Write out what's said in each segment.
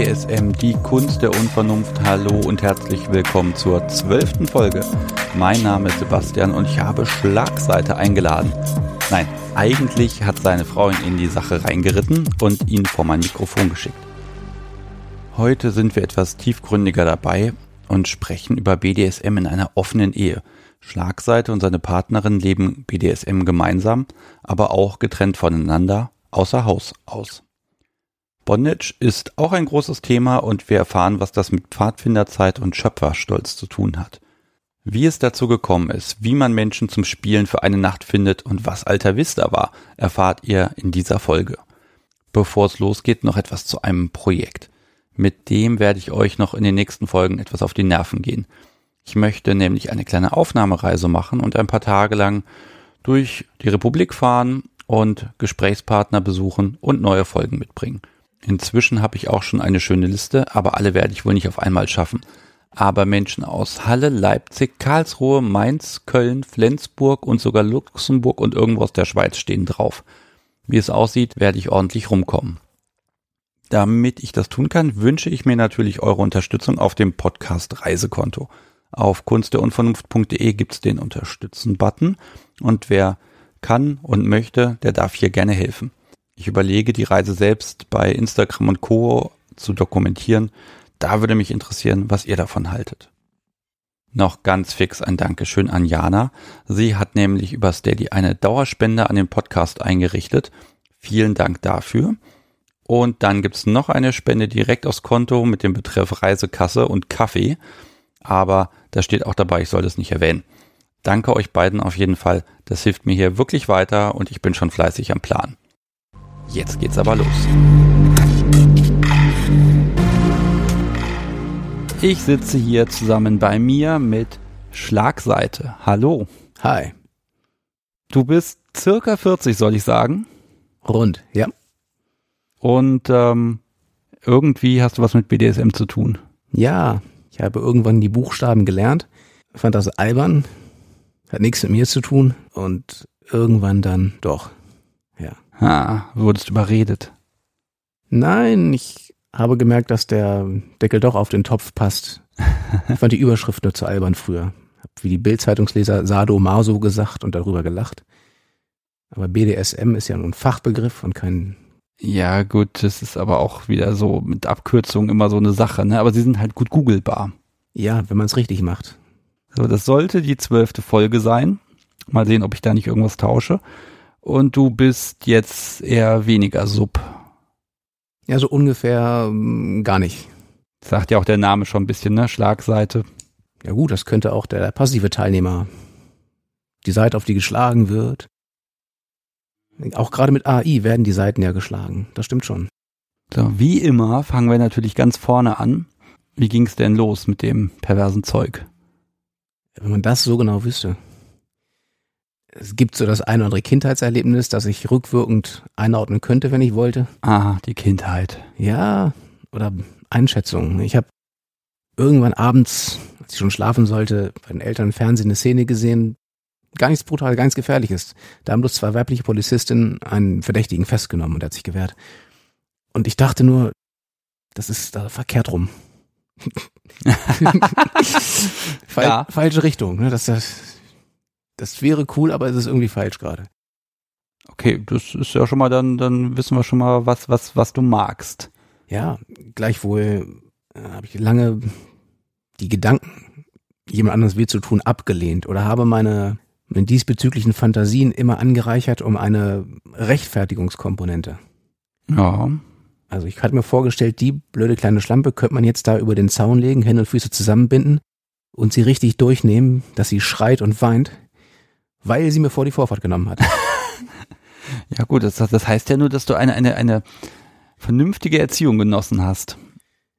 BDSM, die Kunst der Unvernunft. Hallo und herzlich willkommen zur zwölften Folge. Mein Name ist Sebastian und ich habe Schlagseite eingeladen. Nein, eigentlich hat seine Frau ihn in die Sache reingeritten und ihn vor mein Mikrofon geschickt. Heute sind wir etwas tiefgründiger dabei und sprechen über BDSM in einer offenen Ehe. Schlagseite und seine Partnerin leben BDSM gemeinsam, aber auch getrennt voneinander, außer Haus aus. Bondage ist auch ein großes Thema und wir erfahren, was das mit Pfadfinderzeit und Schöpferstolz zu tun hat. Wie es dazu gekommen ist, wie man Menschen zum Spielen für eine Nacht findet und was Alter Vista war, erfahrt ihr in dieser Folge. Bevor es losgeht, noch etwas zu einem Projekt. Mit dem werde ich euch noch in den nächsten Folgen etwas auf die Nerven gehen. Ich möchte nämlich eine kleine Aufnahmereise machen und ein paar Tage lang durch die Republik fahren und Gesprächspartner besuchen und neue Folgen mitbringen. Inzwischen habe ich auch schon eine schöne Liste, aber alle werde ich wohl nicht auf einmal schaffen. Aber Menschen aus Halle, Leipzig, Karlsruhe, Mainz, Köln, Flensburg und sogar Luxemburg und irgendwo aus der Schweiz stehen drauf. Wie es aussieht, werde ich ordentlich rumkommen. Damit ich das tun kann, wünsche ich mir natürlich eure Unterstützung auf dem Podcast Reisekonto. Auf kunstderunvernunft.de gibt's den Unterstützen-Button und wer kann und möchte, der darf hier gerne helfen. Ich überlege, die Reise selbst bei Instagram und Co. zu dokumentieren. Da würde mich interessieren, was ihr davon haltet. Noch ganz fix ein Dankeschön an Jana. Sie hat nämlich über Steady eine Dauerspende an den Podcast eingerichtet. Vielen Dank dafür. Und dann gibt's noch eine Spende direkt aufs Konto mit dem Betreff Reisekasse und Kaffee. Aber da steht auch dabei, ich soll das nicht erwähnen. Danke euch beiden auf jeden Fall. Das hilft mir hier wirklich weiter und ich bin schon fleißig am Plan. Jetzt geht's aber los. Ich sitze hier zusammen bei mir mit Schlagseite. Hallo. Hi. Du bist circa 40, soll ich sagen. Rund, ja. Und ähm, irgendwie hast du was mit BDSM zu tun. Ja, ich habe irgendwann die Buchstaben gelernt, fand das albern, hat nichts mit mir zu tun und irgendwann dann doch. Ah, wurdest überredet. Nein, ich habe gemerkt, dass der Deckel doch auf den Topf passt. Ich fand die Überschrift nur zu albern früher. Hab wie die Bild-Zeitungsleser Sado Maso gesagt und darüber gelacht. Aber BDSM ist ja nun Fachbegriff und kein. Ja, gut, das ist aber auch wieder so mit Abkürzungen immer so eine Sache, ne? Aber sie sind halt gut googelbar. Ja, wenn man es richtig macht. So, das sollte die zwölfte Folge sein. Mal sehen, ob ich da nicht irgendwas tausche und du bist jetzt eher weniger Sub. Ja, so ungefähr ähm, gar nicht. Sagt ja auch der Name schon ein bisschen, ne? Schlagseite. Ja gut, das könnte auch der passive Teilnehmer. Die Seite, auf die geschlagen wird. Auch gerade mit AI werden die Seiten ja geschlagen. Das stimmt schon. So, wie immer fangen wir natürlich ganz vorne an. Wie ging's denn los mit dem perversen Zeug? Wenn man das so genau wüsste es gibt so das ein oder andere Kindheitserlebnis, das ich rückwirkend einordnen könnte, wenn ich wollte. Ah, die Kindheit. Ja, oder Einschätzungen. Ich habe irgendwann abends, als ich schon schlafen sollte, bei den Eltern im Fernsehen eine Szene gesehen, gar nichts brutal, gar nichts gefährliches. Da haben bloß zwei weibliche Polizistinnen einen Verdächtigen festgenommen und er hat sich gewehrt. Und ich dachte nur, das ist da verkehrt rum. Fal ja. Falsche Richtung. Ne? Das, das, das wäre cool, aber es ist irgendwie falsch gerade. Okay, das ist ja schon mal dann, dann wissen wir schon mal, was, was, was du magst. Ja, gleichwohl äh, habe ich lange die Gedanken, jemand anderes weh zu tun, abgelehnt oder habe meine, meine diesbezüglichen Fantasien immer angereichert um eine Rechtfertigungskomponente. Ja. Also ich hatte mir vorgestellt, die blöde kleine Schlampe könnte man jetzt da über den Zaun legen, Hände und Füße zusammenbinden und sie richtig durchnehmen, dass sie schreit und weint weil sie mir vor die Vorfahrt genommen hat. ja gut, das, das heißt ja nur, dass du eine, eine, eine vernünftige Erziehung genossen hast.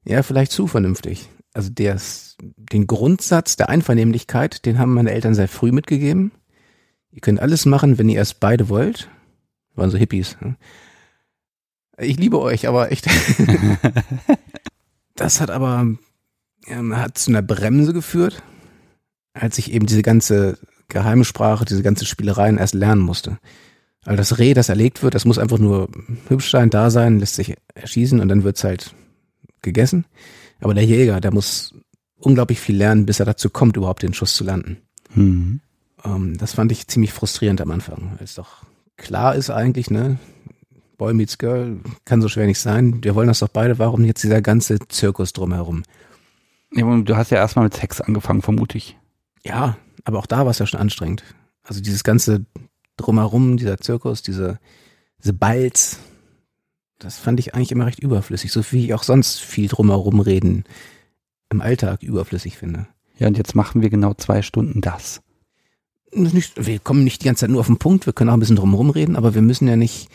Ja, vielleicht zu vernünftig. Also der, den Grundsatz der Einvernehmlichkeit, den haben meine Eltern sehr früh mitgegeben. Ihr könnt alles machen, wenn ihr es beide wollt. Waren so Hippies. Ne? Ich liebe euch, aber echt. das hat aber ja, hat zu einer Bremse geführt, als ich eben diese ganze geheime Sprache, diese ganze Spielereien erst lernen musste. Also das Reh, das erlegt wird, das muss einfach nur hübsch sein, da sein, lässt sich erschießen und dann wird's halt gegessen. Aber der Jäger, der muss unglaublich viel lernen, bis er dazu kommt, überhaupt den Schuss zu landen. Mhm. Ähm, das fand ich ziemlich frustrierend am Anfang, weil es doch klar ist eigentlich, ne? Boy meets Girl kann so schwer nicht sein. Wir wollen das doch beide. Warum jetzt dieser ganze Zirkus drumherum? Ja, du hast ja erstmal mit Sex angefangen, vermute ich. Ja, aber auch da war es ja schon anstrengend. Also dieses ganze drumherum, dieser Zirkus, diese, diese Balz, das fand ich eigentlich immer recht überflüssig, so wie ich auch sonst viel drumherum reden im Alltag überflüssig finde. Ja, und jetzt machen wir genau zwei Stunden das. Nicht, wir kommen nicht die ganze Zeit nur auf den Punkt, wir können auch ein bisschen drumherum reden, aber wir müssen ja nicht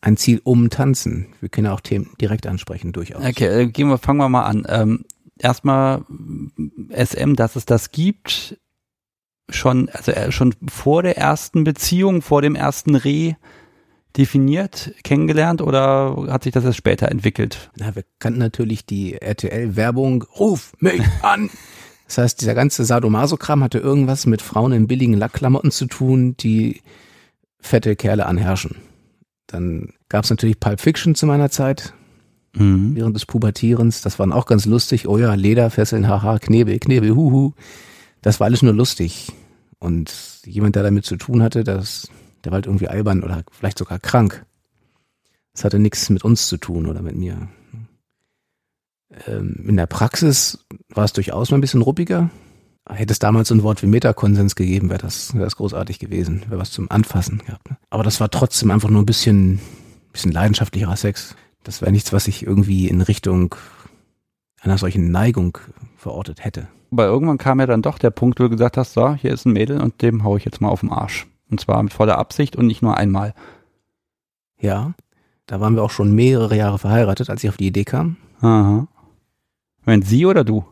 ein Ziel umtanzen. Wir können ja auch Themen direkt ansprechen, durchaus. Okay, äh, gehen wir, fangen wir mal an. Ähm, erstmal SM, dass es das gibt, schon, also äh, schon vor der ersten Beziehung, vor dem ersten Reh definiert, kennengelernt oder hat sich das erst später entwickelt? Na, wir kannten natürlich die RTL-Werbung, ruf mich an. Das heißt, dieser ganze Sadomaso-Kram hatte irgendwas mit Frauen in billigen Lackklamotten zu tun, die fette Kerle anherrschen. Dann gab es natürlich Pulp Fiction zu meiner Zeit, mhm. während des Pubertierens. Das waren auch ganz lustig. Oh ja, Lederfesseln, haha, Knebel, Knebel, huhu. Das war alles nur lustig. Und jemand, der damit zu tun hatte, das, der war halt irgendwie albern oder vielleicht sogar krank. Das hatte nichts mit uns zu tun oder mit mir. Ähm, in der Praxis war es durchaus mal ein bisschen ruppiger. Hätte es damals so ein Wort wie Metakonsens gegeben, wäre das, wäre das großartig gewesen. Wäre was zum Anfassen gehabt. Ne? Aber das war trotzdem einfach nur ein bisschen, bisschen leidenschaftlicherer Sex. Das wäre nichts, was ich irgendwie in Richtung einer solchen Neigung verortet hätte. Aber irgendwann kam ja dann doch der Punkt, wo du gesagt hast, so, hier ist ein Mädel und dem hau ich jetzt mal auf den Arsch. Und zwar mit voller Absicht und nicht nur einmal. Ja, da waren wir auch schon mehrere Jahre verheiratet, als ich auf die Idee kam. Aha. Wenn sie oder du?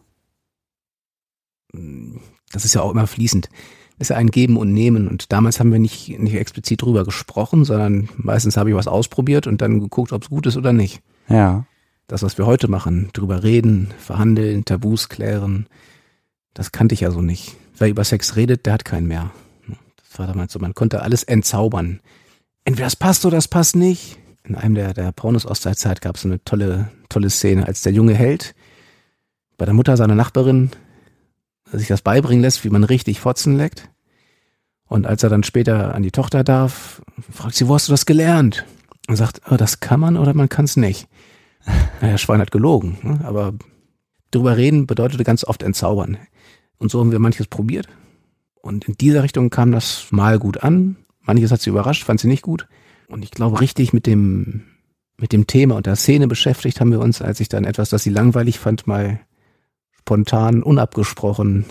Das ist ja auch immer fließend. Das ist ja ein Geben und Nehmen. Und damals haben wir nicht, nicht explizit drüber gesprochen, sondern meistens habe ich was ausprobiert und dann geguckt, ob es gut ist oder nicht. Ja. Das, was wir heute machen, drüber reden, verhandeln, Tabus klären, das kannte ich ja so nicht. Wer über Sex redet, der hat keinen mehr. Das war damals so, man konnte alles entzaubern. Entweder das passt oder das passt nicht. In einem der, der Pornos aus der Zeit gab es eine tolle, tolle Szene, als der junge Held bei der Mutter seiner Nachbarin sich das beibringen lässt, wie man richtig Fotzen leckt. Und als er dann später an die Tochter darf, fragt sie, wo hast du das gelernt? Und sagt, oh, das kann man oder man kann es nicht. Naja, Schwein hat gelogen, ne? aber drüber reden bedeutete ganz oft entzaubern. Und so haben wir manches probiert. Und in dieser Richtung kam das mal gut an. Manches hat sie überrascht, fand sie nicht gut. Und ich glaube, richtig mit dem, mit dem Thema und der Szene beschäftigt haben wir uns, als ich dann etwas, das sie langweilig fand, mal spontan, unabgesprochen,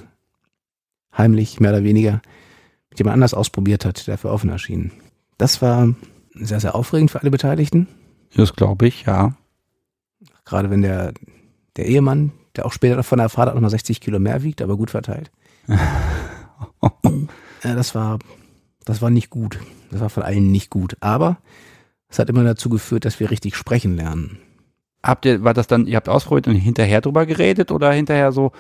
heimlich, mehr oder weniger, mit jemand anders ausprobiert hat, der für offen erschien. Das war sehr, sehr aufregend für alle Beteiligten. Das glaube ich, ja. Gerade wenn der, der Ehemann der auch später davon erfahrt hat, nochmal 60 Kilo mehr wiegt, aber gut verteilt. ja, das war, das war nicht gut. Das war von allen nicht gut. Aber es hat immer dazu geführt, dass wir richtig sprechen lernen. Habt ihr, war das dann, ihr habt ausprobiert und hinterher drüber geredet oder hinterher so,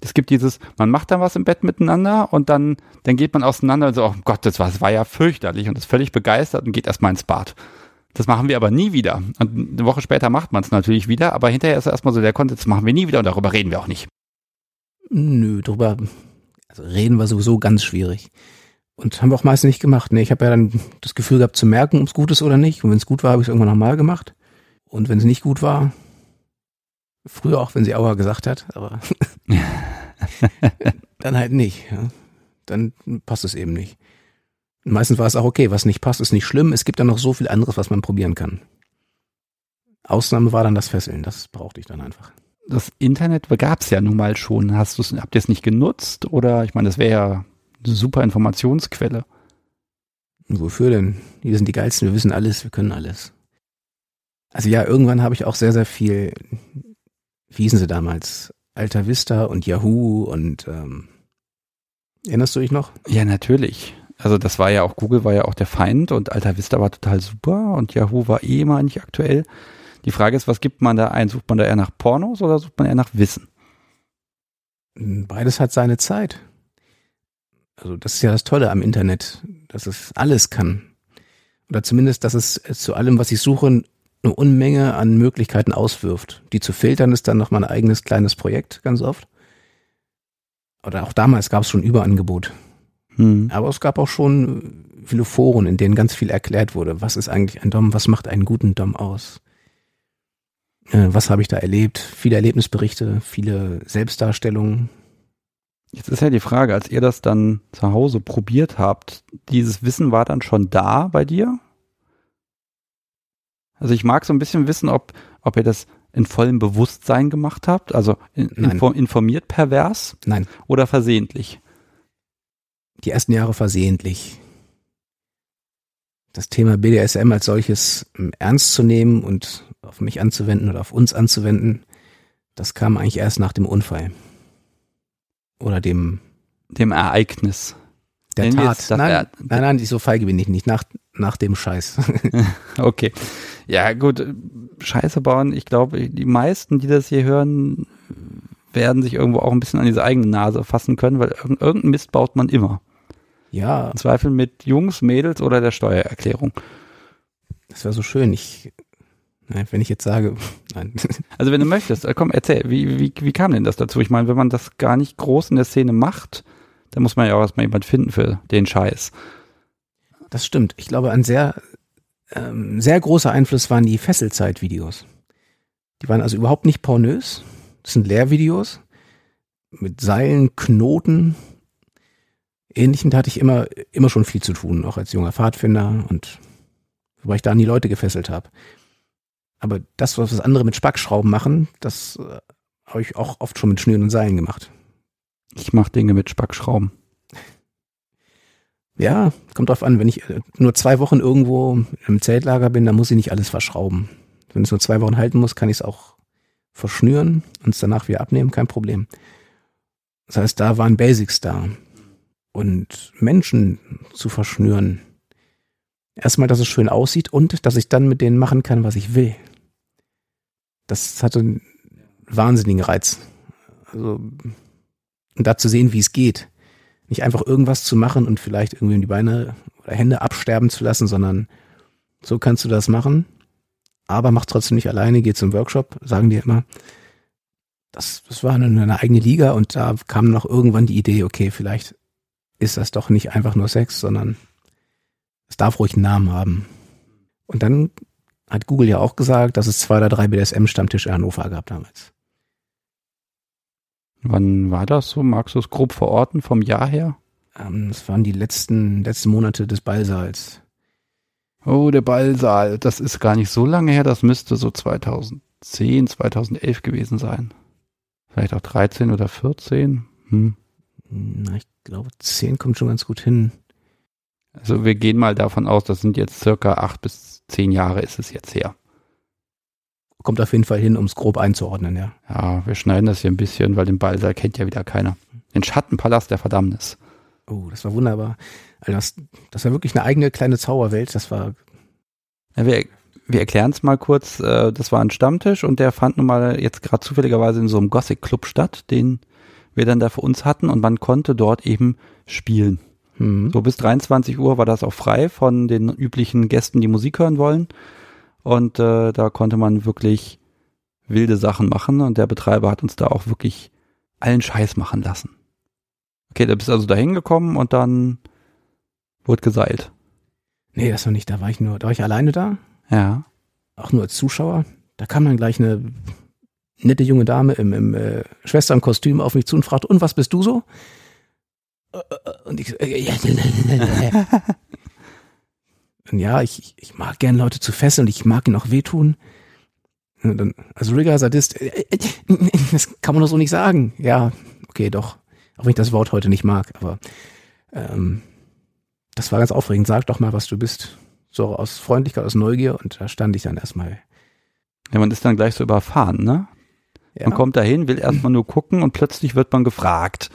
es gibt dieses, man macht dann was im Bett miteinander und dann, dann geht man auseinander und so, oh Gott, das war, das war ja fürchterlich und ist völlig begeistert und geht erstmal ins Bad. Das machen wir aber nie wieder. Und eine Woche später macht man es natürlich wieder, aber hinterher ist erstmal so der Kontext, das machen wir nie wieder und darüber reden wir auch nicht. Nö, darüber also reden wir sowieso ganz schwierig. Und haben wir auch meistens nicht gemacht. Nee, ich habe ja dann das Gefühl gehabt zu merken, ob es gut ist oder nicht. Und wenn es gut war, habe ich es irgendwann nochmal gemacht. Und wenn es nicht gut war, früher auch, wenn sie Aua gesagt hat, aber dann halt nicht. Ja. Dann passt es eben nicht. Meistens war es auch okay, was nicht passt, ist nicht schlimm. Es gibt dann noch so viel anderes, was man probieren kann. Ausnahme war dann das Fesseln, das brauchte ich dann einfach. Das Internet gab es ja nun mal schon. Hast du's, habt ihr es nicht genutzt? Oder ich meine, das wäre ja eine super Informationsquelle. Wofür denn? Wir sind die Geilsten, wir wissen alles, wir können alles. Also ja, irgendwann habe ich auch sehr, sehr viel, wie hießen sie damals? Alta Vista und Yahoo und ähm, erinnerst du dich noch? Ja, natürlich also das war ja auch, Google war ja auch der Feind und Alta Vista war total super und Yahoo war eh mal nicht aktuell. Die Frage ist, was gibt man da ein? Sucht man da eher nach Pornos oder sucht man eher nach Wissen? Beides hat seine Zeit. Also das ist ja das Tolle am Internet, dass es alles kann. Oder zumindest, dass es zu allem, was ich suche, eine Unmenge an Möglichkeiten auswirft. Die zu filtern ist dann noch mal ein eigenes kleines Projekt, ganz oft. Oder auch damals gab es schon Überangebot. Hm. Aber es gab auch schon viele Foren, in denen ganz viel erklärt wurde. Was ist eigentlich ein Dom? Was macht einen guten Dom aus? Äh, was habe ich da erlebt? Viele Erlebnisberichte, viele Selbstdarstellungen. Jetzt ist ja die Frage, als ihr das dann zu Hause probiert habt, dieses Wissen war dann schon da bei dir? Also ich mag so ein bisschen wissen, ob, ob ihr das in vollem Bewusstsein gemacht habt, also in, informiert pervers Nein. oder versehentlich? Die ersten Jahre versehentlich. Das Thema BDSM als solches ähm, ernst zu nehmen und auf mich anzuwenden oder auf uns anzuwenden, das kam eigentlich erst nach dem Unfall. Oder dem dem Ereignis. Der Tat. Nein, nein, nein, so feige bin ich nicht. Nach, nach dem Scheiß. okay. Ja, gut. Scheiße bauen. Ich glaube, die meisten, die das hier hören, werden sich irgendwo auch ein bisschen an diese eigene Nase fassen können, weil irgendeinen Mist baut man immer. Ja. Im Zweifel mit Jungs, Mädels oder der Steuererklärung. Das wäre so schön. Ich, nein, wenn ich jetzt sage, nein. Also wenn du möchtest, äh, komm, erzähl, wie, wie, wie kam denn das dazu? Ich meine, wenn man das gar nicht groß in der Szene macht, dann muss man ja auch erstmal jemand finden für den Scheiß. Das stimmt. Ich glaube, ein sehr, ähm, sehr großer Einfluss waren die Fesselzeit-Videos. Die waren also überhaupt nicht pornös. Das sind Lehrvideos mit Seilen, Knoten, Ähnlichem. Hatte ich immer, immer schon viel zu tun, auch als junger Pfadfinder und wobei ich da an die Leute gefesselt habe. Aber das, was andere mit Spackschrauben machen, das äh, habe ich auch oft schon mit Schnüren und Seilen gemacht. Ich mache Dinge mit Spackschrauben. Ja, kommt drauf an. Wenn ich äh, nur zwei Wochen irgendwo im Zeltlager bin, dann muss ich nicht alles verschrauben. Wenn es nur zwei Wochen halten muss, kann ich es auch verschnüren und es danach wieder abnehmen, kein Problem. Das heißt, da waren Basics da. Und Menschen zu verschnüren. Erstmal, dass es schön aussieht und dass ich dann mit denen machen kann, was ich will. Das hatte einen wahnsinnigen Reiz. Also, da zu sehen, wie es geht. Nicht einfach irgendwas zu machen und vielleicht irgendwie die Beine oder Hände absterben zu lassen, sondern so kannst du das machen. Aber mach trotzdem nicht alleine, geh zum Workshop, sagen die immer. Das, das war eine, eine eigene Liga und da kam noch irgendwann die Idee, okay, vielleicht ist das doch nicht einfach nur Sex, sondern es darf ruhig einen Namen haben. Und dann hat Google ja auch gesagt, dass es zwei oder drei BDSM-Stammtische in Hannover gab damals. Wann war das so? Magst du es grob verorten vom Jahr her? Ähm, das waren die letzten, letzten Monate des Ballsaals. Oh, der Ballsaal. Das ist gar nicht so lange her. Das müsste so 2010, 2011 gewesen sein. Vielleicht auch 13 oder 14. Hm. Na, ich glaube, 10 kommt schon ganz gut hin. Also wir gehen mal davon aus, das sind jetzt circa acht bis zehn Jahre ist es jetzt her. Kommt auf jeden Fall hin, um es grob einzuordnen, ja. Ja, wir schneiden das hier ein bisschen, weil den Ballsaal kennt ja wieder keiner. Den Schattenpalast der Verdammnis. Oh, das war wunderbar. Also das, das war wirklich eine eigene kleine Zauberwelt. Das war. Ja, wir, wir erklären es mal kurz. Äh, das war ein Stammtisch und der fand nun mal jetzt gerade zufälligerweise in so einem Gothic-Club statt, den wir dann da für uns hatten und man konnte dort eben spielen. Mhm. So bis 23 Uhr war das auch frei von den üblichen Gästen, die Musik hören wollen. Und äh, da konnte man wirklich wilde Sachen machen und der Betreiber hat uns da auch wirklich allen Scheiß machen lassen. Okay, da bist also da hingekommen und dann wurde geseilt. Nee, das noch nicht. Da war ich nur, da war ich alleine da. Ja. Auch nur als Zuschauer. Da kam dann gleich eine nette junge Dame im, im äh, Schwesternkostüm auf mich zu und fragte, und was bist du so? Und ich, äh, ja, ja ich, ich mag gern Leute zu fesseln und ich mag ihnen auch wehtun. Dann, also Rigger Sadist, äh, äh, das kann man doch so nicht sagen. Ja, okay, doch. Auch wenn ich das Wort heute nicht mag, aber ähm, das war ganz aufregend. Sag doch mal, was du bist. So aus Freundlichkeit, aus Neugier und da stand ich dann erstmal. Ja, man ist dann gleich so überfahren, ne? Ja. Man kommt dahin, will erstmal nur gucken und plötzlich wird man gefragt.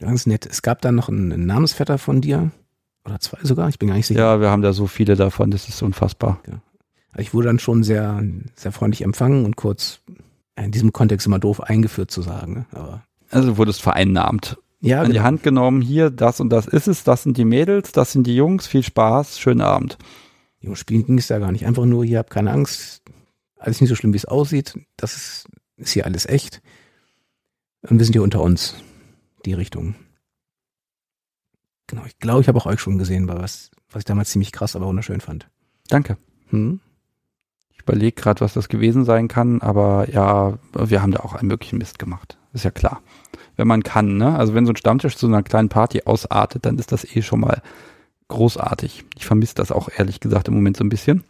Ganz nett. Es gab dann noch einen Namensvetter von dir. Oder zwei sogar, ich bin gar nicht sicher. Ja, wir haben da so viele davon, das ist unfassbar. Ja. Ich wurde dann schon sehr, sehr freundlich empfangen und kurz in diesem Kontext immer doof eingeführt zu sagen. Ne? Aber also wurdest vereinnahmt. Ja, An genau. die Hand genommen, hier, das und das ist es, das sind die Mädels, das sind die Jungs, viel Spaß, schönen Abend. Um Spielen ging es da gar nicht. Einfach nur, ihr habt keine Angst, alles nicht so schlimm, wie es aussieht. Das ist, ist hier alles echt. Und wir sind hier unter uns. Die Richtung. Genau, ich glaube, ich habe auch euch schon gesehen, was, was ich damals ziemlich krass, aber wunderschön fand. Danke. Hm? Ich überlege gerade, was das gewesen sein kann, aber ja, wir haben da auch einen möglichen Mist gemacht. Ist ja klar. Wenn man kann, ne? Also wenn so ein Stammtisch zu einer kleinen Party ausartet, dann ist das eh schon mal großartig. Ich vermisse das auch ehrlich gesagt im Moment so ein bisschen.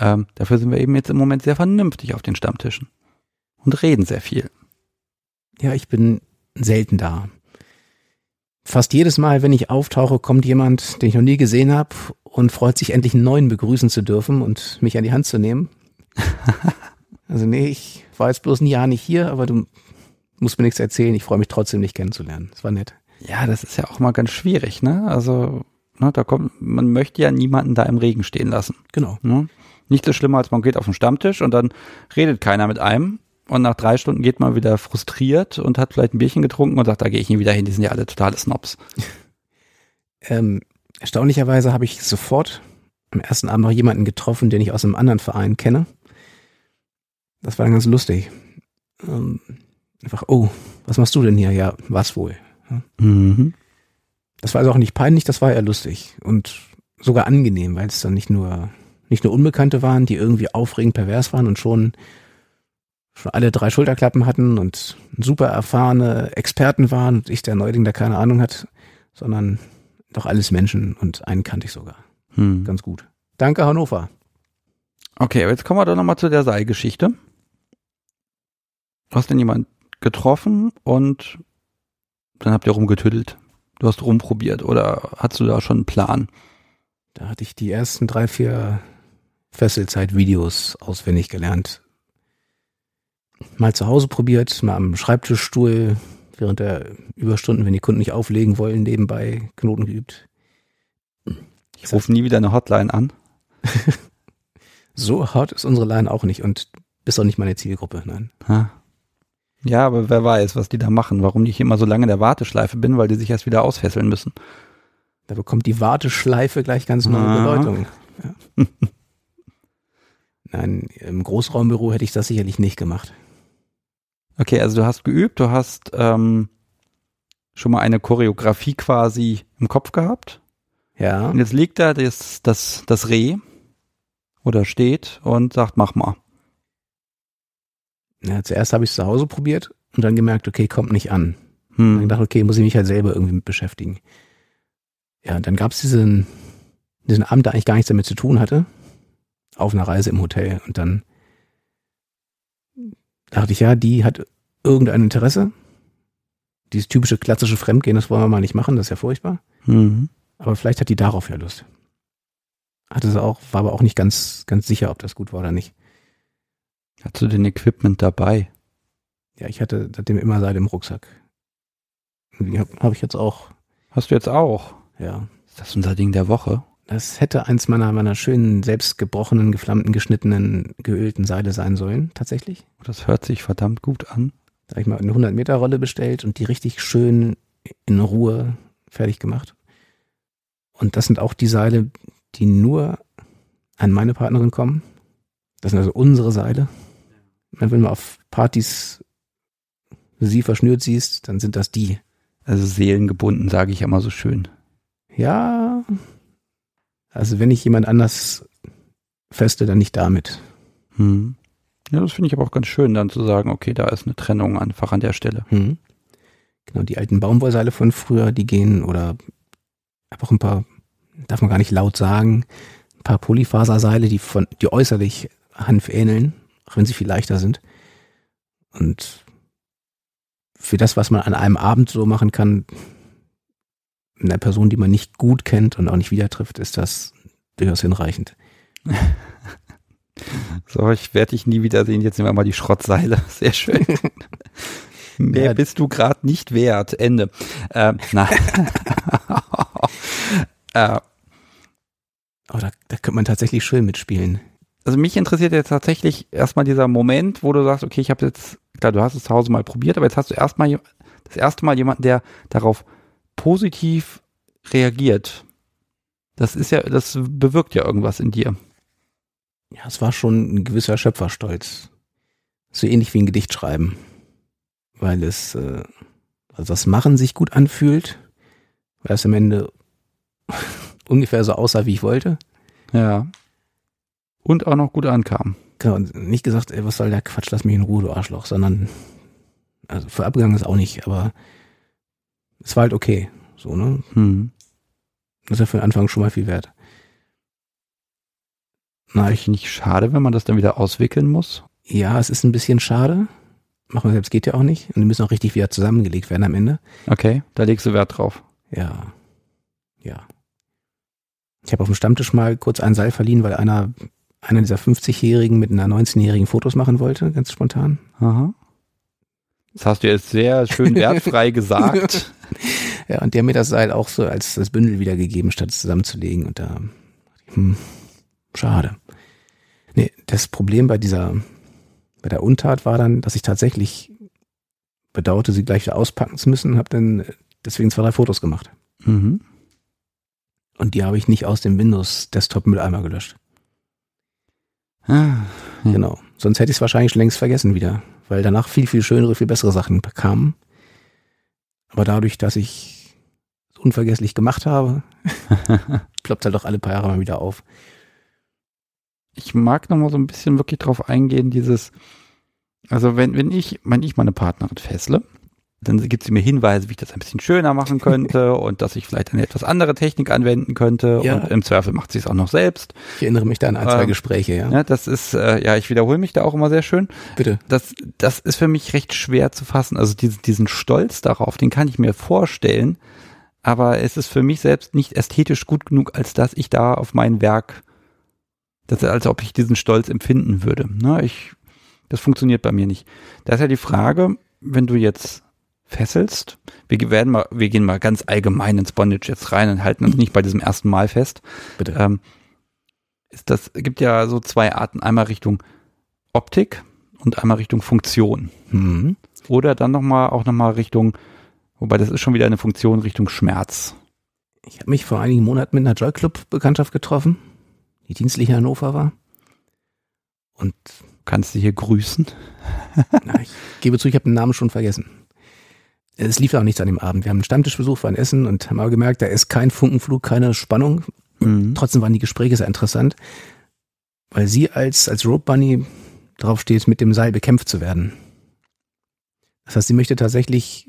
Ähm, dafür sind wir eben jetzt im Moment sehr vernünftig auf den Stammtischen und reden sehr viel. Ja, ich bin selten da. Fast jedes Mal, wenn ich auftauche, kommt jemand, den ich noch nie gesehen habe und freut sich endlich einen neuen begrüßen zu dürfen und mich an die Hand zu nehmen. also nee, ich war jetzt bloß ein Jahr nicht hier, aber du musst mir nichts erzählen. Ich freue mich trotzdem, dich kennenzulernen. Das war nett. Ja, das ist ja auch mal ganz schwierig, ne? Also, ne, da kommt, man möchte ja niemanden da im Regen stehen lassen. Genau. Ne? Nicht so schlimmer, als man geht auf den Stammtisch und dann redet keiner mit einem. Und nach drei Stunden geht man wieder frustriert und hat vielleicht ein Bierchen getrunken und sagt, da gehe ich nie wieder hin, die sind ja alle totale Snobs. ähm, erstaunlicherweise habe ich sofort am ersten Abend noch jemanden getroffen, den ich aus einem anderen Verein kenne. Das war dann ganz lustig. Ähm, einfach, oh, was machst du denn hier? Ja, was wohl? Mhm. Das war also auch nicht peinlich, das war eher lustig und sogar angenehm, weil es dann nicht nur nicht nur Unbekannte waren, die irgendwie aufregend pervers waren und schon schon alle drei Schulterklappen hatten und super erfahrene Experten waren und ich der Neuling, der keine Ahnung hat, sondern doch alles Menschen und einen kannte ich sogar. Hm. Ganz gut. Danke, Hannover. Okay, aber jetzt kommen wir doch nochmal zu der Seilgeschichte. Du hast denn jemand getroffen und dann habt ihr rumgetüdelt. Du hast rumprobiert oder hast du da schon einen Plan? Da hatte ich die ersten drei, vier Fesselzeit-Videos auswendig gelernt. Mal zu Hause probiert, mal am Schreibtischstuhl während der Überstunden, wenn die Kunden nicht auflegen wollen, nebenbei Knoten geübt. Ich rufe nie wieder eine Hotline an. so hart ist unsere Line auch nicht und bist auch nicht meine Zielgruppe, nein. Ha. Ja, aber wer weiß, was die da machen, warum ich immer so lange in der Warteschleife bin, weil die sich erst wieder ausfesseln müssen. Da bekommt die Warteschleife gleich ganz neue ah. Bedeutung. Ja. Nein, im Großraumbüro hätte ich das sicherlich nicht gemacht. Okay, also du hast geübt, du hast ähm, schon mal eine Choreografie quasi im Kopf gehabt. Ja. Und jetzt liegt da das, das, das Reh oder steht und sagt, mach mal. Ja, zuerst habe ich es zu Hause probiert und dann gemerkt, okay, kommt nicht an. Hm. Dann gedacht, okay, muss ich mich halt selber irgendwie mit beschäftigen. Ja, und dann gab es diesen, diesen Abend, der eigentlich gar nichts damit zu tun hatte, auf einer Reise im Hotel. Und dann dachte ich, ja, die hat irgendein Interesse. Dieses typische klassische Fremdgehen, das wollen wir mal nicht machen, das ist ja furchtbar. Mhm. Aber vielleicht hat die darauf ja Lust. Hatte sie auch, war aber auch nicht ganz, ganz sicher, ob das gut war oder nicht. Hast du denn Equipment dabei? Ja, ich hatte seitdem immer Seil im Rucksack. Habe hab ich jetzt auch. Hast du jetzt auch? Ja. Ist das unser Ding der Woche? Das hätte eins meiner, meiner schönen, selbst gebrochenen, geflammten, geschnittenen, geölten Seile sein sollen, tatsächlich. Das hört sich verdammt gut an. Da habe ich mal eine 100-Meter-Rolle bestellt und die richtig schön in Ruhe fertig gemacht. Und das sind auch die Seile, die nur an meine Partnerin kommen. Das sind also unsere Seile. Wenn du mal auf Partys sie verschnürt siehst, dann sind das die. Also seelengebunden, sage ich immer so schön. Ja. Also wenn ich jemand anders feste, dann nicht damit. Hm. Ja, das finde ich aber auch ganz schön, dann zu sagen, okay, da ist eine Trennung einfach an der Stelle. Hm. Genau, die alten Baumwollseile von früher, die gehen oder einfach ein paar, darf man gar nicht laut sagen, ein paar Polyfaserseile, die von, die äußerlich Hanf ähneln, auch wenn sie viel leichter sind. Und für das, was man an einem Abend so machen kann, einer Person, die man nicht gut kennt und auch nicht wieder trifft, ist das durchaus hinreichend. So, ich werde dich nie wiedersehen. Jetzt nehmen wir mal die Schrottseile. Sehr schön. Mehr ja. bist du gerade nicht wert. Ende. Ähm, nein. äh, oh, da, da könnte man tatsächlich schön mitspielen also mich interessiert jetzt tatsächlich erstmal dieser Moment, wo du sagst, okay, ich habe jetzt, klar, du hast es zu Hause mal probiert, aber jetzt hast du erstmal das erste Mal jemanden, der darauf positiv reagiert. Das ist ja, das bewirkt ja irgendwas in dir. Ja, es war schon ein gewisser Schöpferstolz. So ähnlich wie ein Gedicht schreiben. Weil es, äh, also das Machen sich gut anfühlt, weil es am Ende ungefähr so aussah, wie ich wollte. Ja. Und auch noch gut ankam. Genau, nicht gesagt, ey, was soll der Quatsch, lass mich in Ruhe, du Arschloch, sondern, also für abgegangen ist auch nicht, aber war halt okay, so, ne? Hm. Das ist ja für den Anfang schon mal viel wert. Na, ich nicht schade, wenn man das dann wieder auswickeln muss. Ja, es ist ein bisschen schade. Machen wir selbst geht ja auch nicht. Und die müssen auch richtig wieder zusammengelegt werden am Ende. Okay, da legst du Wert drauf. Ja. Ja. Ich habe auf dem Stammtisch mal kurz ein Seil verliehen, weil einer, einer dieser 50-Jährigen mit einer 19-Jährigen Fotos machen wollte, ganz spontan. Aha. Das hast du jetzt sehr schön wertfrei gesagt. Ja, und der mir das Seil auch so als das Bündel wiedergegeben, statt es zusammenzulegen. Und da, hm, schade. Nee, das Problem bei dieser, bei der Untat war dann, dass ich tatsächlich bedauerte, sie gleich wieder auspacken zu müssen, habe dann deswegen zwei, drei Fotos gemacht. Mhm. Und die habe ich nicht aus dem Windows-Desktop-Mülleimer gelöscht. Ah, Hm. Genau. Sonst hätte ich es wahrscheinlich schon längst vergessen wieder, weil danach viel, viel schönere, viel bessere Sachen kamen. Aber dadurch, dass ich unvergesslich gemacht habe, ploppt halt doch alle paar Jahre mal wieder auf. ich mag noch mal so ein bisschen wirklich drauf eingehen, dieses, also wenn, wenn ich, wenn ich meine Partnerin fessle, dann gibt sie mir Hinweise, wie ich das ein bisschen schöner machen könnte und dass ich vielleicht eine etwas andere Technik anwenden könnte Ja. und im Zweifel macht sie es auch noch selbst. Ich erinnere mich da an ein, zwei Ähm, Gespräche, ja. Ja, das ist, äh, ja, ich wiederhole mich da auch immer sehr schön. Bitte. Das, das ist für mich recht schwer zu fassen. Also diesen, diesen Stolz darauf, den kann ich mir vorstellen, aber es ist für mich selbst nicht ästhetisch gut genug, als dass ich da auf mein Werk, das, als ob ich diesen Stolz empfinden würde. Ne, ich, das funktioniert bei mir nicht. Da ist ja die Frage, wenn du jetzt fesselst, wir werden mal, wir gehen mal ganz allgemein ins Bondage jetzt rein und halten uns nicht bei diesem ersten Mal fest. Bitte. Ähm, ist das gibt ja so zwei Arten, einmal Richtung Optik und einmal Richtung Funktion. Hm. Oder dann nochmal auch nochmal Richtung, wobei das ist schon wieder eine Funktion Richtung Schmerz. Ich habe mich vor einigen Monaten mit einer Joy Club Bekanntschaft getroffen, die dienstlich in Hannover war. Und Kannst du hier grüßen? na, ich gebe zu, ich habe den Namen schon vergessen. Es lief auch nichts an dem Abend. Wir haben einen Stammtischbesuch, waren essen und haben aber gemerkt, da ist kein Funkenflug, keine Spannung. Mhm. Trotzdem waren die Gespräche sehr interessant, weil sie als, als Rope Bunny drauf steht, mit dem Seil bekämpft zu werden. Das heißt, sie möchte tatsächlich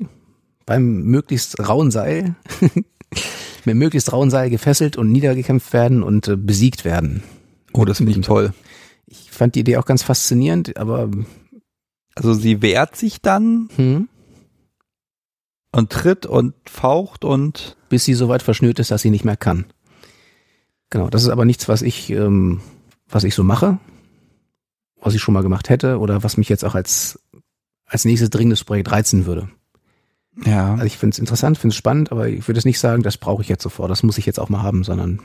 beim möglichst rauen Seil, mit möglichst rauen Seil gefesselt und niedergekämpft werden und äh, besiegt werden. Oh, das finde ich toll. Ich fand die Idee auch ganz faszinierend, aber Also sie wehrt sich dann hm, und tritt und faucht und bis sie so weit verschnürt ist, dass sie nicht mehr kann. Genau, das ist aber nichts, was ich, ähm, was ich so mache, was ich schon mal gemacht hätte oder was mich jetzt auch als, als nächstes dringendes Projekt reizen würde. Ja. Also ich finde es interessant, finde es spannend, aber ich würde es nicht sagen, das brauche ich jetzt sofort, das muss ich jetzt auch mal haben, sondern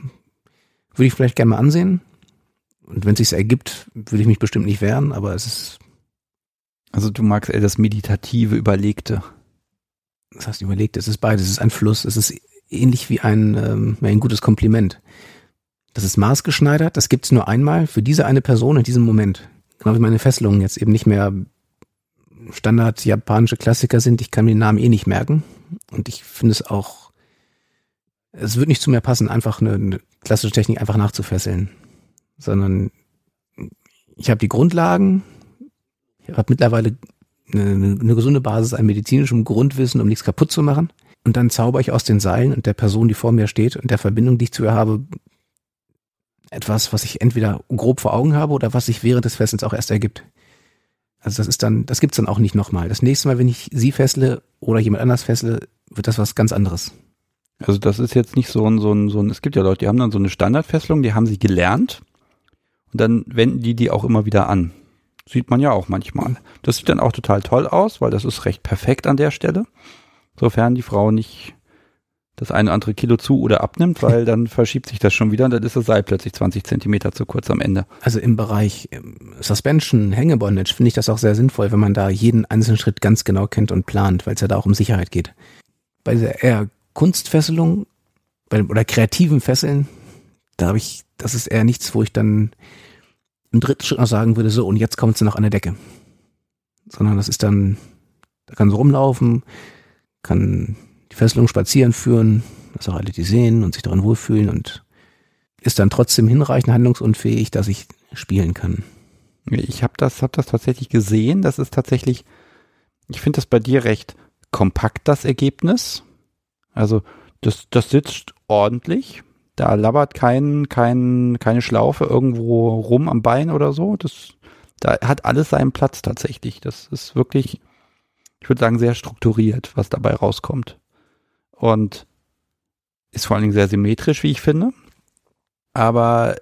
würde ich vielleicht gerne mal ansehen. Und wenn es sich ergibt, würde ich mich bestimmt nicht wehren, aber es ist, Also du magst eher das Meditative, Überlegte. das heißt überlegt, es ist beides, es ist ein Fluss, es ist ähnlich wie ein, ähm, ein gutes Kompliment. Das ist maßgeschneidert, das gibt's nur einmal für diese eine Person in diesem Moment. Genau wie meine Fesselungen jetzt eben nicht mehr Standard japanische Klassiker sind, ich kann mir den Namen eh nicht merken. Und ich finde es auch, es wird nicht zu mir passen, einfach eine, eine klassische Technik einfach nachzufesseln. Sondern ich habe die Grundlagen, ich habe mittlerweile eine, eine gesunde Basis an medizinischem Grundwissen, um nichts kaputt zu machen. Und dann zauber ich aus den Seilen und der Person, die vor mir steht und der Verbindung, die ich zu ihr habe, etwas, was ich entweder grob vor Augen habe oder was sich während des Fessels auch erst ergibt. Also das ist dann, das gibt's dann auch nicht nochmal. Das nächste Mal, wenn ich sie fessle oder jemand anders fessle, wird das was ganz anderes. Also das ist jetzt nicht so ein, so ein, so ein, es gibt ja Leute, die haben dann so eine Standardfesselung, die haben sie gelernt und dann wenden die die auch immer wieder an. Sieht man ja auch manchmal. Das sieht dann auch total toll aus, weil das ist recht perfekt an der Stelle. Sofern die Frau nicht das eine oder andere Kilo zu oder abnimmt, weil dann verschiebt sich das schon wieder und dann ist das Seil plötzlich 20 Zentimeter zu kurz am Ende. Also im Bereich ähm, Suspension, Hängebondage finde ich das auch sehr sinnvoll, wenn man da jeden einzelnen Schritt ganz genau kennt und plant, weil es ja da auch um Sicherheit geht. Bei der eher Kunstfesselung bei, oder kreativen Fesseln da habe ich, das ist eher nichts, wo ich dann im dritten Schritt noch sagen würde, so, und jetzt kommt sie noch an der Decke. Sondern das ist dann, da kann sie rumlaufen, kann die Fesselung spazieren führen, dass auch alle die sehen und sich daran wohlfühlen und ist dann trotzdem hinreichend handlungsunfähig, dass ich spielen kann. Ich habe das, hab das tatsächlich gesehen. Das ist tatsächlich, ich finde das bei dir recht kompakt, das Ergebnis. Also das, das sitzt ordentlich. Da labert kein, kein, keine Schlaufe irgendwo rum am Bein oder so. Das, da hat alles seinen Platz tatsächlich. Das ist wirklich, ich würde sagen, sehr strukturiert, was dabei rauskommt. Und ist vor allen Dingen sehr symmetrisch, wie ich finde. Aber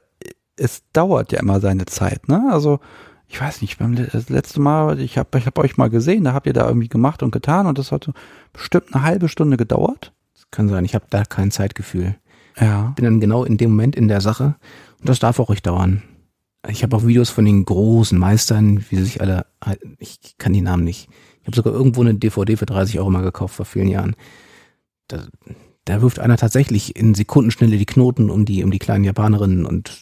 es dauert ja immer seine Zeit, ne? Also, ich weiß nicht, beim das letzte Mal, ich habe ich hab euch mal gesehen, da habt ihr da irgendwie gemacht und getan und das hat bestimmt eine halbe Stunde gedauert. Das kann sein, ich habe da kein Zeitgefühl. Ja. Bin dann genau in dem Moment in der Sache und das darf auch ruhig dauern. Ich habe auch Videos von den großen Meistern, wie sie sich alle, ich kann die Namen nicht. Ich habe sogar irgendwo eine DVD für 30 Euro mal gekauft vor vielen Jahren. Da, da wirft einer tatsächlich in Sekundenschnelle die Knoten um die, um die kleinen Japanerinnen und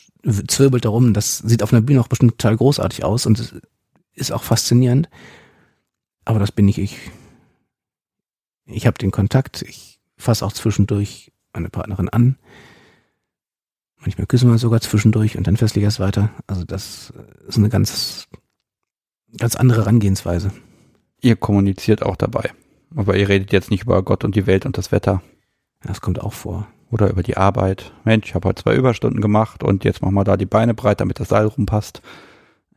zwirbelt darum. Das sieht auf einer Bühne auch bestimmt total großartig aus und ist auch faszinierend. Aber das bin nicht ich. Ich habe den Kontakt, ich fasse auch zwischendurch meine Partnerin an. Manchmal küssen wir sogar zwischendurch und dann fessle ich erst weiter. Also das ist eine ganz, ganz andere Herangehensweise. Ihr kommuniziert auch dabei. Aber ihr redet jetzt nicht über Gott und die Welt und das Wetter. Das kommt auch vor. Oder über die Arbeit. Mensch, ich habe heute zwei Überstunden gemacht und jetzt machen wir da die Beine breit, damit das Seil rumpasst.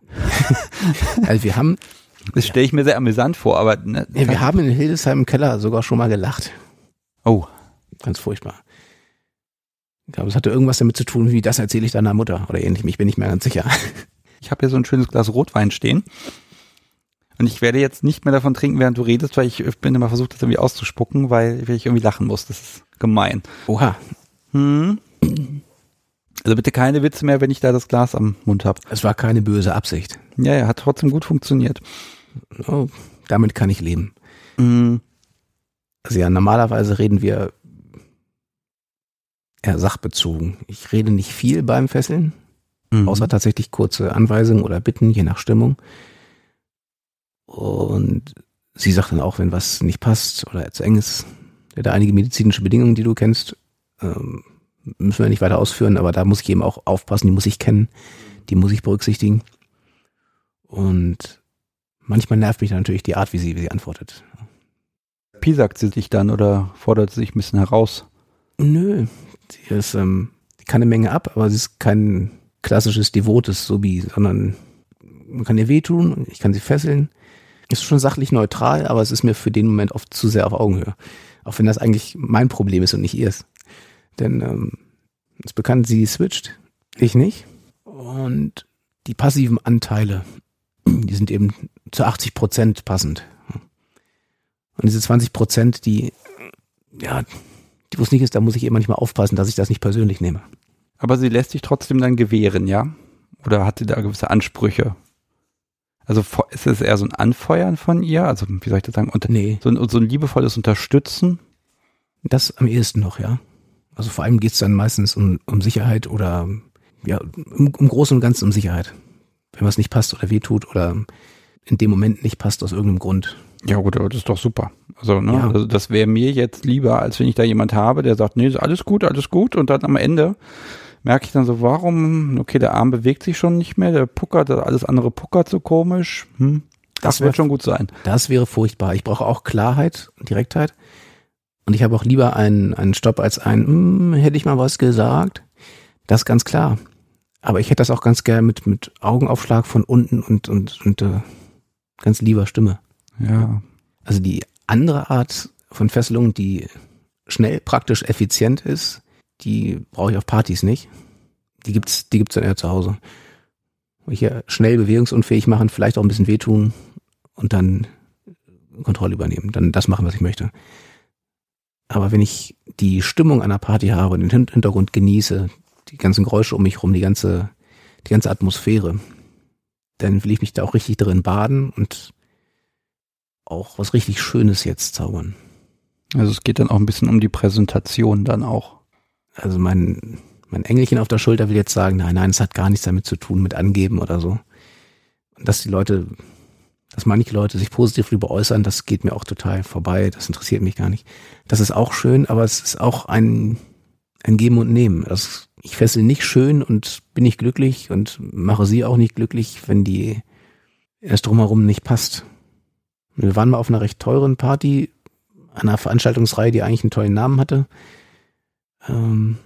also wir haben. Das stelle ich mir sehr amüsant vor, aber. Ne, ja, wir haben in Hildesheim im Keller sogar schon mal gelacht. Oh. Ganz furchtbar. Ich glaube, es hatte irgendwas damit zu tun, wie das erzähle ich deiner Mutter oder ähnlich. Ich bin nicht mehr ganz sicher. Ich habe hier so ein schönes Glas Rotwein stehen. Und ich werde jetzt nicht mehr davon trinken, während du redest, weil ich bin immer versucht, das irgendwie auszuspucken, weil ich irgendwie lachen muss. Das ist gemein. Oha. Hm. Also bitte keine Witze mehr, wenn ich da das Glas am Mund habe. Es war keine böse Absicht. Ja, ja, hat trotzdem gut funktioniert. Oh, damit kann ich leben. Mhm. Also ja, normalerweise reden wir eher sachbezogen. Ich rede nicht viel beim Fesseln, Mhm. außer tatsächlich kurze Anweisungen oder Bitten, je nach Stimmung. Und sie sagt dann auch, wenn was nicht passt oder zu eng ist, da einige medizinische Bedingungen, die du kennst, ähm, müssen wir nicht weiter ausführen, aber da muss ich eben auch aufpassen, die muss ich kennen, die muss ich berücksichtigen. Und manchmal nervt mich dann natürlich die Art, wie sie, wie sie antwortet. Piesackt sie sich dann oder fordert sie sich ein bisschen heraus? Nö, sie ist, ähm, die kann eine Menge ab, aber sie ist kein klassisches devotes Sobi, sondern man kann ihr wehtun, ich kann sie fesseln. Ist schon sachlich neutral, aber es ist mir für den Moment oft zu sehr auf Augenhöhe. Auch wenn das eigentlich mein Problem ist und nicht ihrs. Denn ähm, ist bekannt, sie switcht, ich nicht. Und die passiven Anteile, die sind eben zu 80 Prozent passend. Und diese 20 Prozent, die, ja, die wo es nicht ist, da muss ich eben manchmal aufpassen, dass ich das nicht persönlich nehme. Aber sie lässt sich trotzdem dann gewähren, ja? Oder hat sie da gewisse Ansprüche? Also ist es eher so ein Anfeuern von ihr? Also wie soll ich das sagen? Und nee. so, ein, so ein liebevolles Unterstützen? Das am ehesten noch, ja. Also vor allem geht's dann meistens um, um Sicherheit oder ja, im, im Großen und Ganzen um Sicherheit. Wenn was nicht passt oder wehtut oder in dem Moment nicht passt aus irgendeinem Grund. Ja gut, aber das ist doch super. Also, ne, Ja. also das wäre mir jetzt lieber, als wenn ich da jemand habe, der sagt, nee, ist alles gut, alles gut und dann am Ende merke ich dann so, warum, okay, der Arm bewegt sich schon nicht mehr, der puckert, alles andere puckert so komisch. Hm, das, Das wird schon gut sein. Das wäre furchtbar. Ich brauche auch Klarheit und Direktheit. Und ich habe auch lieber einen, einen Stopp als ein, hm, hätte ich mal was gesagt. Das ist ganz klar. Aber ich hätte das auch ganz gern mit, mit Augenaufschlag von unten und, und, und äh, ganz lieber Stimme. Ja. Also die andere Art von Fesselung, die schnell, praktisch, effizient ist, die brauche ich auf Partys nicht. Die gibt's, die gibt's dann eher zu Hause. Wo ich ja schnell bewegungsunfähig machen, vielleicht auch ein bisschen wehtun und dann Kontrolle übernehmen, dann das machen, was ich möchte. Aber wenn ich die Stimmung einer Party habe, den Hin- Hintergrund genieße, die ganzen Geräusche um mich rum, die ganze, die ganze Atmosphäre, dann will ich mich da auch richtig drin baden und auch was richtig Schönes jetzt zaubern. Also es geht dann auch ein bisschen um die Präsentation dann auch. Also mein, Mein Engelchen auf der Schulter will jetzt sagen, nein, nein, es hat gar nichts damit zu tun, mit angeben oder so. Und dass die Leute, dass manche Leute sich positiv darüber äußern, das geht mir auch total vorbei, das interessiert mich gar nicht. Das ist auch schön, aber es ist auch ein, ein Geben und Nehmen. Das, ich fessel nicht schön und bin nicht glücklich und mache sie auch nicht glücklich, wenn die es drumherum nicht passt. Wir waren mal auf einer recht teuren Party, einer Veranstaltungsreihe, die eigentlich einen tollen Namen hatte. Ähm,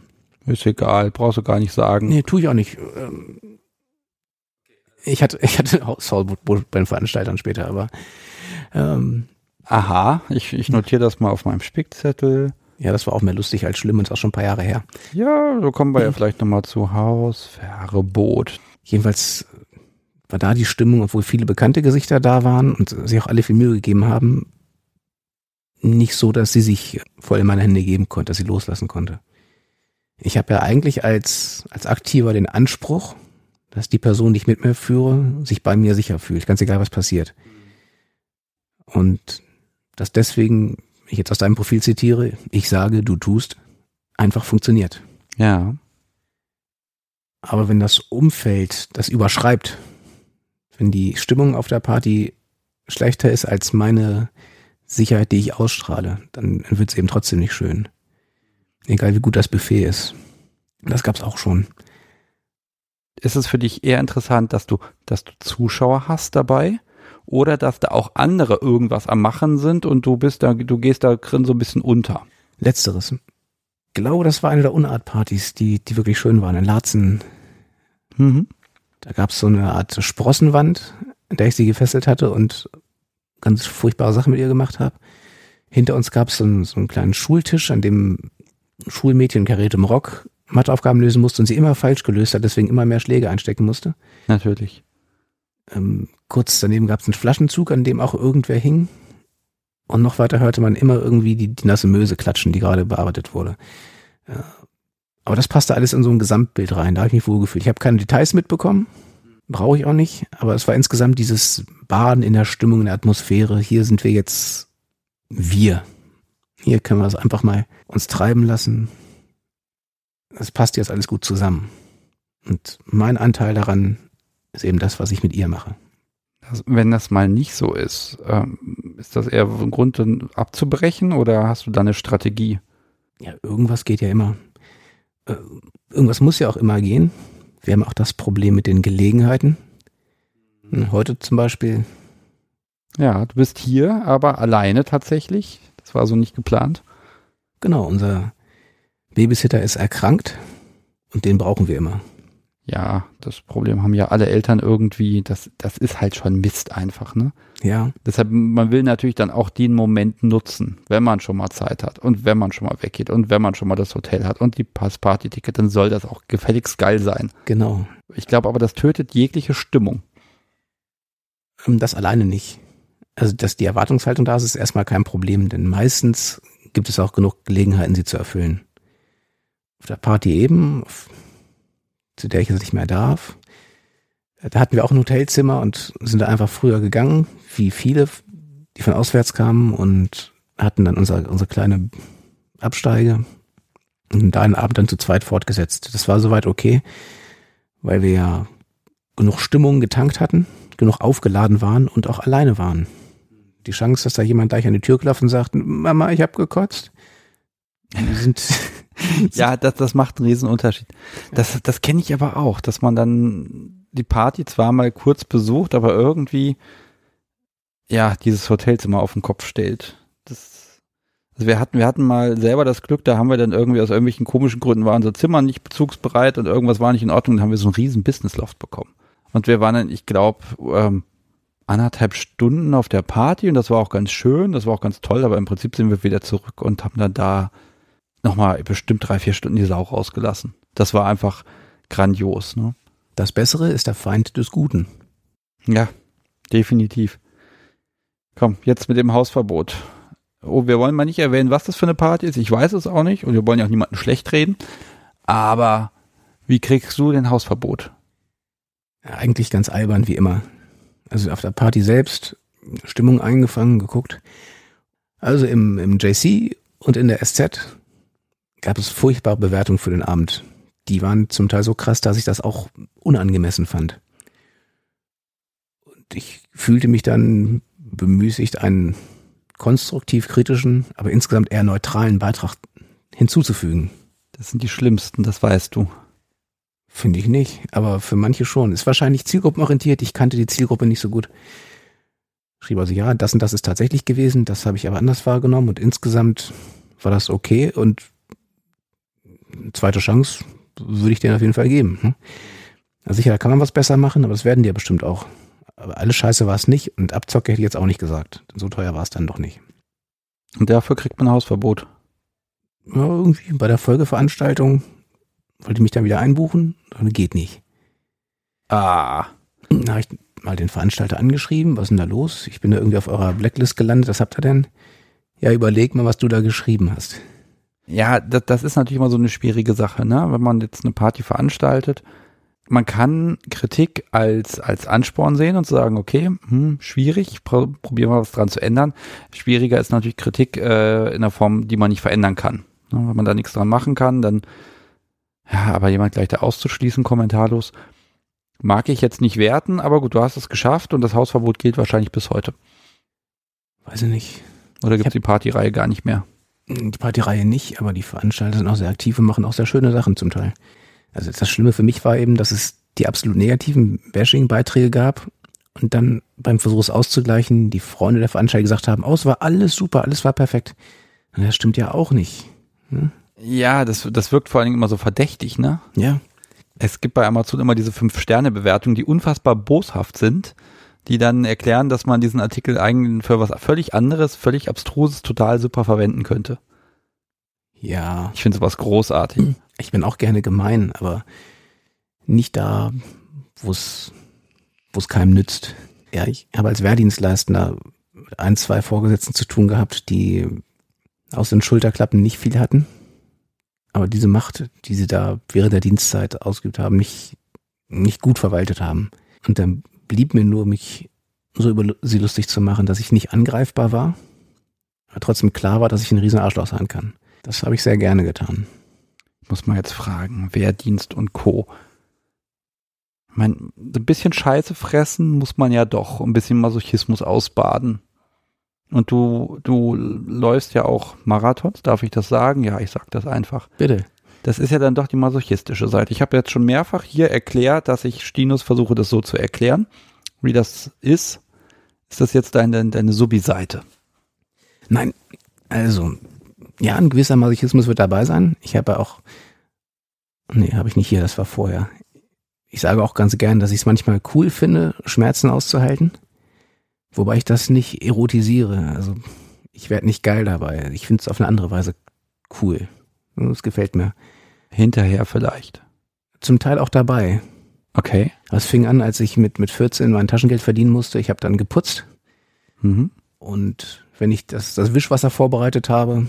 ist egal, brauchst du gar nicht sagen. Nee, tue ich auch nicht. Ähm, ich hatte, ich hatte Hausverbot bei den Veranstaltern später, aber ähm, Aha, ich, ich notiere das mal auf meinem Spickzettel. Ja, das war auch mehr lustig als schlimm und ist auch schon ein paar Jahre her. Ja, so kommen wir ja vielleicht nochmal zu Hausverbot. Jedenfalls war da die Stimmung, obwohl viele bekannte Gesichter da waren und sich auch alle viel Mühe gegeben haben, nicht so, dass sie sich voll in meine Hände geben konnte, dass sie loslassen konnte. Ich habe ja eigentlich als, als Aktiver den Anspruch, dass die Person, die ich mit mir führe, sich bei mir sicher fühlt, ganz egal was passiert. Und dass deswegen, ich jetzt aus deinem Profil zitiere, ich sage, du tust, einfach funktioniert. Ja. Aber wenn das Umfeld das überschreibt, wenn die Stimmung auf der Party schlechter ist als meine Sicherheit, die ich ausstrahle, dann wird es eben trotzdem nicht schön. Egal wie gut das Buffet ist. Das gab's auch schon. Ist es für dich eher interessant, dass du, dass du Zuschauer hast dabei? Oder dass da auch andere irgendwas am Machen sind und du bist da, du gehst da drin so ein bisschen unter? Letzteres. Ich glaube, das war eine der Unartpartys, die, die wirklich schön waren. In Laatzen. Mhm. Da gab's so eine Art Sprossenwand, in der ich sie gefesselt hatte und ganz furchtbare Sachen mit ihr gemacht habe. Hinter uns gab es so, so einen kleinen Schultisch, an dem Schulmädchen Karete im Rock Matheaufgaben lösen musste und sie immer falsch gelöst hat, deswegen immer mehr Schläge einstecken musste. Natürlich. Ähm, kurz daneben gab es einen Flaschenzug, an dem auch irgendwer hing. Und noch weiter hörte man immer irgendwie die, die nasse Möse klatschen, die gerade bearbeitet wurde. Ja. Äh, aber das passte alles in so ein Gesamtbild rein. Da habe ich mich wohlgefühlt. Ich habe keine Details mitbekommen, brauche ich auch nicht. Aber es war insgesamt dieses Baden in der Stimmung, in der Atmosphäre. Hier sind wir jetzt wir. Hier können wir es einfach mal uns treiben lassen. Es passt jetzt alles gut zusammen. Und mein Anteil daran ist eben das, was ich mit ihr mache. Also, wenn das mal nicht so ist, ähm, ist das eher ein Grund, dann abzubrechen oder hast du da eine Strategie? Ja, irgendwas geht ja immer. Äh, irgendwas muss ja auch immer gehen. Wir haben auch das Problem mit den Gelegenheiten. Heute zum Beispiel. Ja, du bist hier, aber alleine tatsächlich. Das war so nicht geplant. Genau, unser Babysitter ist erkrankt und den brauchen wir immer. Ja, das Problem haben ja alle Eltern irgendwie. Das, das ist halt schon Mist einfach, ne? Ja. Deshalb, man will natürlich dann auch den Moment nutzen, wenn man schon mal Zeit hat und wenn man schon mal weggeht und wenn man schon mal das Hotel hat und die Passparty-Ticket, dann soll das auch gefälligst geil sein. Genau. Ich glaube aber, das tötet jegliche Stimmung. Ähm, das alleine nicht also dass die Erwartungshaltung da ist, ist erstmal kein Problem, denn meistens gibt es auch genug Gelegenheiten, sie zu erfüllen. Auf der Party eben, zu der ich jetzt nicht mehr darf, da hatten wir auch ein Hotelzimmer und sind da einfach früher gegangen, wie viele, die von auswärts kamen und hatten dann unser, unsere kleine Absteige und da einen Abend dann zu zweit fortgesetzt. Das war soweit okay, weil wir ja genug Stimmung getankt hatten, genug aufgeladen waren und auch alleine waren die Chance, dass da jemand gleich an die Tür klopft und sagt, Mama, ich habe gekotzt. Sind, ja, das, das macht einen riesen Unterschied. Das, das kenne ich aber auch, dass man dann die Party zwar mal kurz besucht, aber irgendwie ja dieses Hotelzimmer auf den Kopf stellt. Das, also wir hatten, wir hatten mal selber das Glück, da haben wir dann irgendwie aus irgendwelchen komischen Gründen war unser Zimmer nicht bezugsbereit und irgendwas war nicht in Ordnung, dann haben wir so einen riesen Businessloft bekommen. Und wir waren dann, ich glaube, ähm, anderthalb Stunden auf der Party und das war auch ganz schön, das war auch ganz toll, aber im Prinzip sind wir wieder zurück und haben dann da nochmal bestimmt drei, vier Stunden die Sau rausgelassen. Das war einfach grandios. Ne? Das Bessere ist der Feind des Guten. Ja, definitiv. Komm, jetzt mit dem Hausverbot. Oh, wir wollen mal nicht erwähnen, was das für eine Party ist. Ich weiß es auch nicht und wir wollen ja auch niemanden schlecht reden. Aber wie kriegst du den Hausverbot? Ja, eigentlich ganz albern wie immer also auf der Party selbst, Stimmung eingefangen, geguckt. Also im, im JC und in der SZ gab es furchtbare Bewertungen für den Abend. die waren zum Teil so krass, dass ich das auch unangemessen fand. Und ich fühlte mich dann bemüßigt, einen konstruktiv kritischen, aber insgesamt eher neutralen Beitrag hinzuzufügen. Das sind die schlimmsten, das weißt du. Finde ich nicht, aber für manche schon. Ist wahrscheinlich zielgruppenorientiert. Ich kannte die Zielgruppe nicht so gut. Schrieb also, ja, das und das ist tatsächlich gewesen, das habe ich aber anders wahrgenommen und insgesamt war das okay und zweite Chance würde ich denen auf jeden Fall geben. Also sicher, da kann man was besser machen, aber das werden die ja bestimmt auch. Aber alles scheiße war es nicht und Abzocke hätte ich jetzt auch nicht gesagt. So teuer war es dann doch nicht. Und dafür kriegt man ein Hausverbot. Ja, irgendwie bei der Folgeveranstaltung wollte ich mich dann wieder einbuchen, dann geht nicht. Ah. Da habe ich mal den Veranstalter angeschrieben, was ist denn da los? Ich bin da irgendwie auf eurer Blacklist gelandet, was habt ihr denn? Ja, überleg mal, was du da geschrieben hast. Ja, das, das ist natürlich immer so eine schwierige Sache, ne? Wenn man jetzt eine Party veranstaltet, man kann Kritik als, als Ansporn sehen und sagen, okay, hm, schwierig, probieren wir was dran zu ändern. Schwieriger ist natürlich Kritik äh, in der Form, die man nicht verändern kann. Ne? Wenn man da nichts dran machen kann, dann, ja, aber jemand gleich da auszuschließen, kommentarlos, mag ich jetzt nicht werten, aber gut, du hast es geschafft und das Hausverbot gilt wahrscheinlich bis heute. Weiß ich nicht. Oder gibt es die Partyreihe gar nicht mehr? Die Partyreihe nicht, aber die Veranstalter sind auch sehr aktiv und machen auch sehr schöne Sachen zum Teil. Also das Schlimme für mich war eben, dass es die absolut negativen Bashing-Beiträge gab und dann beim Versuch es auszugleichen, die Freunde der Veranstalter gesagt haben, oh, es war alles super, alles war perfekt. Und das stimmt ja auch nicht. Ne? Ja, das, das wirkt vor allen Dingen immer so verdächtig, ne? Ja. Es gibt bei Amazon immer diese Fünf-Sterne-Bewertungen, die unfassbar boshaft sind, die dann erklären, dass man diesen Artikel eigentlich für was völlig anderes, völlig abstruses, total super verwenden könnte. Ja. Ich finde sowas großartig. Ich bin auch gerne gemein, aber nicht da, wo es wo es keinem nützt. Ja, ich habe als Wehrdienstleistender ein, zwei Vorgesetzten zu tun gehabt, die aus den Schulterklappen nicht viel hatten, aber diese Macht, die sie da während der Dienstzeit ausgeübt haben, nicht, nicht gut verwaltet haben. Und dann blieb mir nur, mich so über sie lustig zu machen, dass ich nicht angreifbar war, aber trotzdem klar war, dass ich ein riesen Arschloch sein kann. Das habe ich sehr gerne getan. Muss man jetzt fragen, Wehrdienst und Co. Ich meine, ein bisschen Scheiße fressen muss man ja doch, ein bisschen Masochismus ausbaden. Und du, du läufst ja auch Marathons, darf ich das sagen? Ja, ich sag das einfach. Bitte. Das ist ja dann doch die masochistische Seite. Ich habe jetzt schon mehrfach hier erklärt, dass ich Stinus versuche, das so zu erklären, wie das ist. Ist das jetzt deine, deine Subi-Seite? Nein, also, ja, ein gewisser Masochismus wird dabei sein. Ich habe auch, nee, habe ich nicht hier, das war vorher. Ich sage auch ganz gern, dass ich es manchmal cool finde, Schmerzen auszuhalten. Wobei ich das nicht erotisiere. Also ich werde nicht geil dabei. Ich finde es auf eine andere Weise cool. Es gefällt mir. Hinterher vielleicht. Zum Teil auch dabei. Okay. Es fing an, als ich mit, mit 14 mein Taschengeld verdienen musste. Ich habe dann geputzt. Mhm. Und wenn ich das, das Wischwasser vorbereitet habe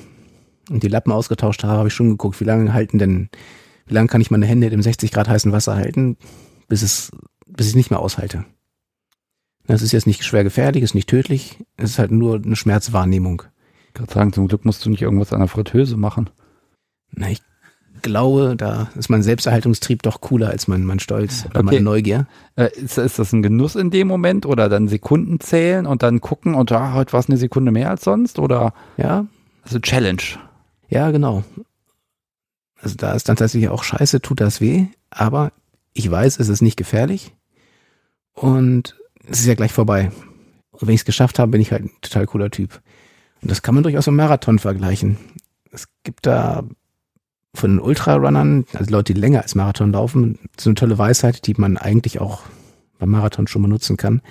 und die Lappen ausgetauscht habe, habe ich schon geguckt, wie lange halten denn, wie lange kann ich meine Hände im 60 Grad heißen Wasser halten, bis es, bis ich nicht mehr aushalte. Das ist jetzt nicht schwer gefährlich, ist nicht tödlich, es ist halt nur eine Schmerzwahrnehmung. Ich kann sagen, zum Glück musst du nicht irgendwas an der Fritteuse machen. Na, ich glaube, da ist mein Selbsterhaltungstrieb doch cooler als mein, mein Stolz oder okay. meine Neugier. Äh, ist, ist das ein Genuss in dem Moment oder dann Sekunden zählen und dann gucken und ah, heute war es eine Sekunde mehr als sonst oder? Ja. Also Challenge. Ja, genau. Also da ist dann tatsächlich auch scheiße, tut das weh, aber ich weiß, es ist nicht gefährlich und es ist ja gleich vorbei. Und wenn ich es geschafft habe, bin ich halt ein total cooler Typ. Und das kann man durchaus mit Marathon vergleichen. Es gibt da von den Ultrarunnern, also Leute, die länger als Marathon laufen, so eine tolle Weisheit, die man eigentlich auch beim Marathon schon benutzen kann.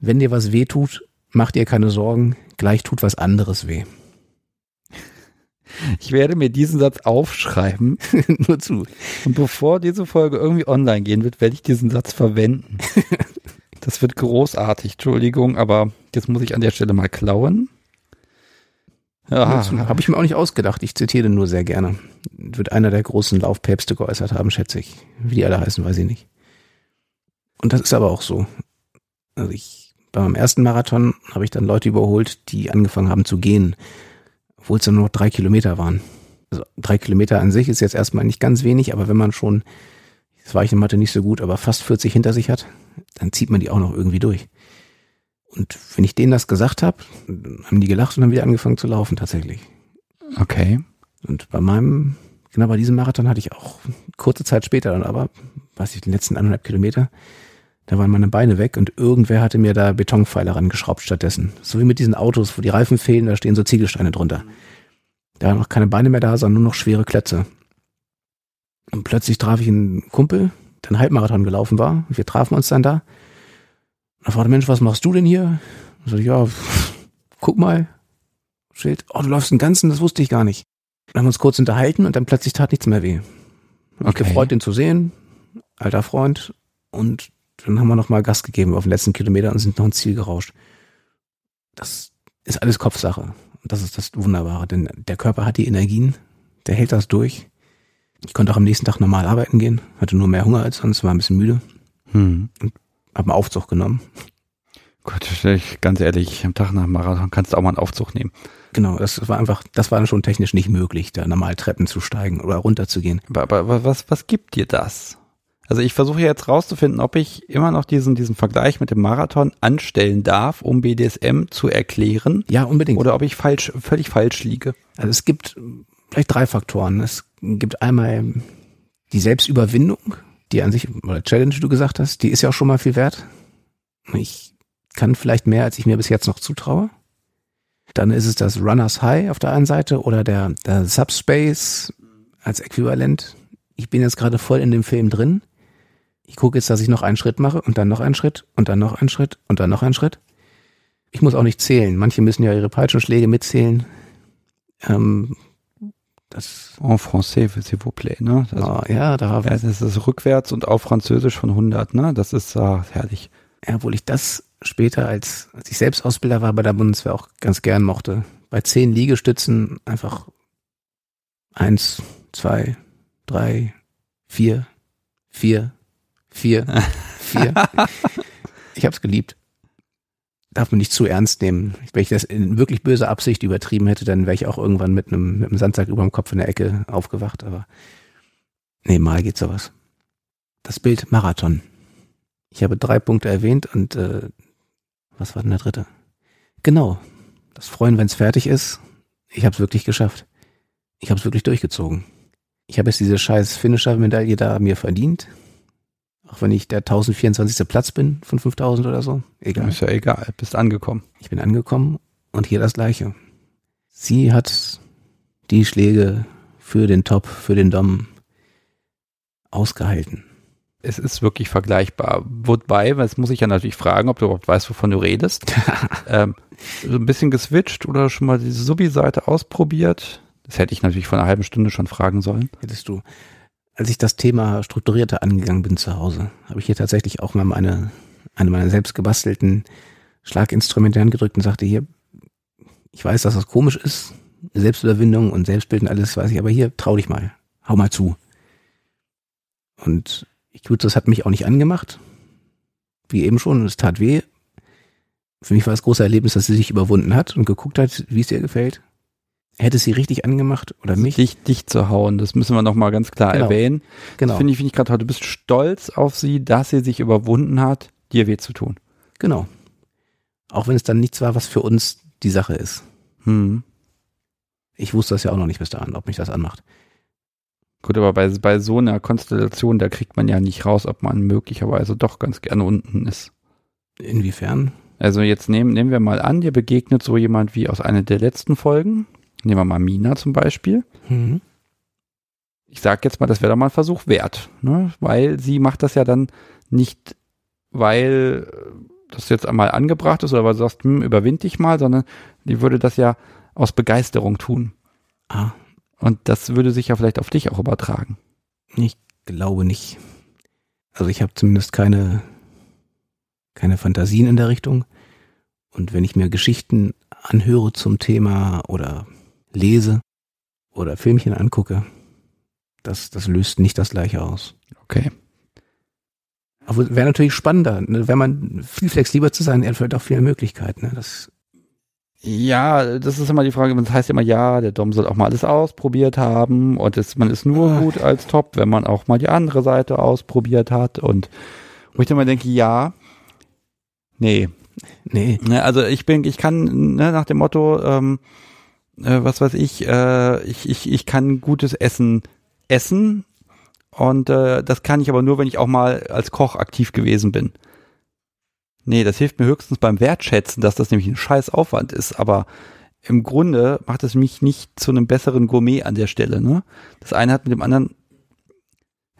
Wenn dir was weh tut, mach dir keine Sorgen, gleich tut was anderes weh. Ich werde mir diesen Satz aufschreiben. Nur zu. Und bevor diese Folge irgendwie online gehen wird, werde ich diesen Satz verwenden. Das wird großartig, Entschuldigung, aber jetzt muss ich an der Stelle mal klauen. Ja. Habe ich mir auch nicht ausgedacht. Ich zitiere nur sehr gerne. Wird einer der großen Laufpäpste geäußert haben, schätze ich. Wie die alle heißen, weiß ich nicht. Und das ist aber auch so. Also ich, bei meinem ersten Marathon habe ich dann Leute überholt, die angefangen haben zu gehen, obwohl es dann nur noch drei Kilometer waren. Also drei Kilometer an sich ist jetzt erstmal nicht ganz wenig, aber wenn man schon, das war ich in Mathe nicht so gut, aber fast 40 hinter sich hat, dann zieht man die auch noch irgendwie durch. Und wenn ich denen das gesagt habe, haben die gelacht und haben wieder angefangen zu laufen tatsächlich. Okay. Und bei meinem, genau bei diesem Marathon hatte ich auch kurze Zeit später dann aber, weiß ich, den letzten anderthalb Kilometer, da waren meine Beine weg und irgendwer hatte mir da Betonpfeiler rangeschraubt stattdessen. So wie mit diesen Autos, wo die Reifen fehlen, da stehen so Ziegelsteine drunter. Da waren noch keine Beine mehr da, sondern nur noch schwere Klötze. Und plötzlich traf ich einen Kumpel, der einen Halbmarathon gelaufen war. Wir trafen uns dann da. Da fragte Mensch, was machst du denn hier? Sagte ich, ja, guck mal. Schild, oh, du läufst den ganzen, das wusste ich gar nicht. Dann haben wir uns kurz unterhalten und dann plötzlich tat nichts mehr weh. Hab Okay. gefreut, den zu sehen. Alter Freund. Und dann haben wir noch mal Gas gegeben auf den letzten Kilometer und sind noch ins Ziel gerauscht. Das ist alles Kopfsache. Und das ist das Wunderbare, denn der Körper hat die Energien, der hält das durch. Ich konnte auch am nächsten Tag normal arbeiten gehen, hatte nur mehr Hunger als sonst, war ein bisschen müde, Hm. hab einen Aufzug genommen. Gott, ganz ehrlich, am Tag nach dem Marathon kannst du auch mal einen Aufzug nehmen. Genau, das war einfach, das war schon technisch nicht möglich, da normal Treppen zu steigen oder runterzugehen. Aber, aber, aber was, was gibt dir das? Also ich versuche jetzt rauszufinden, ob ich immer noch diesen, diesen Vergleich mit dem Marathon anstellen darf, um BDSM zu erklären, Ja, unbedingt. oder ob ich falsch, völlig falsch liege. Also es gibt vielleicht drei Faktoren. Es gibt einmal die Selbstüberwindung, die an sich, oder Challenge, du gesagt hast, die ist ja auch schon mal viel wert. Ich kann vielleicht mehr, als ich mir bis jetzt noch zutraue. Dann ist es das Runners High auf der einen Seite oder der, der Subspace als Äquivalent. Ich bin jetzt gerade voll in dem Film drin. Ich gucke jetzt, dass ich noch einen Schritt mache und dann noch einen Schritt und dann noch einen Schritt und dann noch einen Schritt. Ich muss auch nicht zählen. Manche müssen ja ihre Peitschenschläge mitzählen. Ähm, das, En français, s'il vous plaît, ne? Also, ah, ja, da, ja, das ist rückwärts und auf Französisch von 100, ne? Das ist ah, herrlich. ja, obwohl ich das später, als, als ich selbst Ausbilder war bei der Bundeswehr, auch ganz gern mochte. Bei zehn Liegestützen einfach eins, zwei, drei, vier, vier, vier, vier. ich habe es geliebt. Darf man nicht zu ernst nehmen. Wenn ich das in wirklich böser Absicht übertrieben hätte, dann wäre ich auch irgendwann mit einem, mit einem Sandsack über dem Kopf in der Ecke aufgewacht. Aber nee, mal geht sowas. Das Bild Marathon. Ich habe drei Punkte erwähnt und äh, was war denn der dritte? Genau. Das Freuen, wenn es fertig ist. Ich habe es wirklich geschafft. Ich habe es wirklich durchgezogen. Ich habe jetzt diese scheiß Finisher-Medaille da mir verdient. Auch wenn ich der 1024. Platz bin von 5000 oder so. Egal. Ist ja egal, bist angekommen. Ich bin angekommen und hier das Gleiche. Sie hat die Schläge für den Top, für den Dom ausgehalten. Es ist wirklich vergleichbar. Wobei, das muss ich ja natürlich fragen, ob du überhaupt weißt, wovon du redest. ähm, so ein bisschen geswitcht oder schon mal diese Subi-Seite ausprobiert? Das hätte ich natürlich vor einer halben Stunde schon fragen sollen. Hättest du. Als ich das Thema strukturierter angegangen bin zu Hause, habe ich hier tatsächlich auch mal meine, eine meiner selbst gebastelten Schlaginstrumente angedrückt und sagte hier, ich weiß, dass das komisch ist, Selbstüberwindung und Selbstbild und alles weiß ich, aber hier, trau dich mal, hau mal zu. Und ich gut, das hat mich auch nicht angemacht, wie eben schon, es tat weh. Für mich war das große Erlebnis, dass sie sich überwunden hat und geguckt hat, wie es ihr gefällt. Hätte sie richtig angemacht oder mich? Dich, dich zu hauen, das müssen wir nochmal ganz klar Genau. erwähnen. Genau. Finde ich, finde ich gerade toll. Du bist stolz auf sie, dass sie sich überwunden hat, dir weh zu tun. Genau. Auch wenn es dann nichts war, was für uns die Sache ist. Hm. Ich wusste das ja auch noch nicht bis dahin, ob mich das anmacht. Gut, aber bei, bei so einer Konstellation, da kriegt man ja nicht raus, ob man möglicherweise doch ganz gerne unten ist. Inwiefern? Also jetzt nehmen, nehmen wir mal an, dir begegnet so jemand wie aus einer der letzten Folgen. Nehmen wir mal Mina zum Beispiel. Mhm. Ich sag jetzt mal, das wäre doch mal ein Versuch wert, ne? weil sie macht das ja dann nicht, weil das jetzt einmal angebracht ist oder weil du sagst, hm, überwind dich mal, sondern die würde das ja aus Begeisterung tun. Ah, Und das würde sich ja vielleicht auf dich auch übertragen. ich glaube nicht. Also ich habe zumindest keine, keine Fantasien in der Richtung. Und wenn ich mir Geschichten anhöre zum Thema oder lese oder Filmchen angucke, das, das löst nicht das gleiche aus. Okay. Aber wäre natürlich spannender, ne? wenn man viel flexibler zu sein, erfüllt auch viele Möglichkeiten. Ne? Das Ja, das ist immer die Frage, das heißt immer, ja, der Dom soll auch mal alles ausprobiert haben und es, man ist nur Ah. gut als Top, wenn man auch mal die andere Seite ausprobiert hat und wo ich dann mal denke, ja, nee. Nee. Ne, Also ich bin, ich kann ne, nach dem Motto, ähm, äh, was weiß ich, äh, ich, ich, ich kann gutes Essen essen und äh, das kann ich aber nur, wenn ich auch mal als Koch aktiv gewesen bin. Nee, das hilft mir höchstens beim Wertschätzen, dass das nämlich ein scheiß Aufwand ist, aber im Grunde macht es mich nicht zu einem besseren Gourmet an der Stelle, ne? Das eine hat mit dem anderen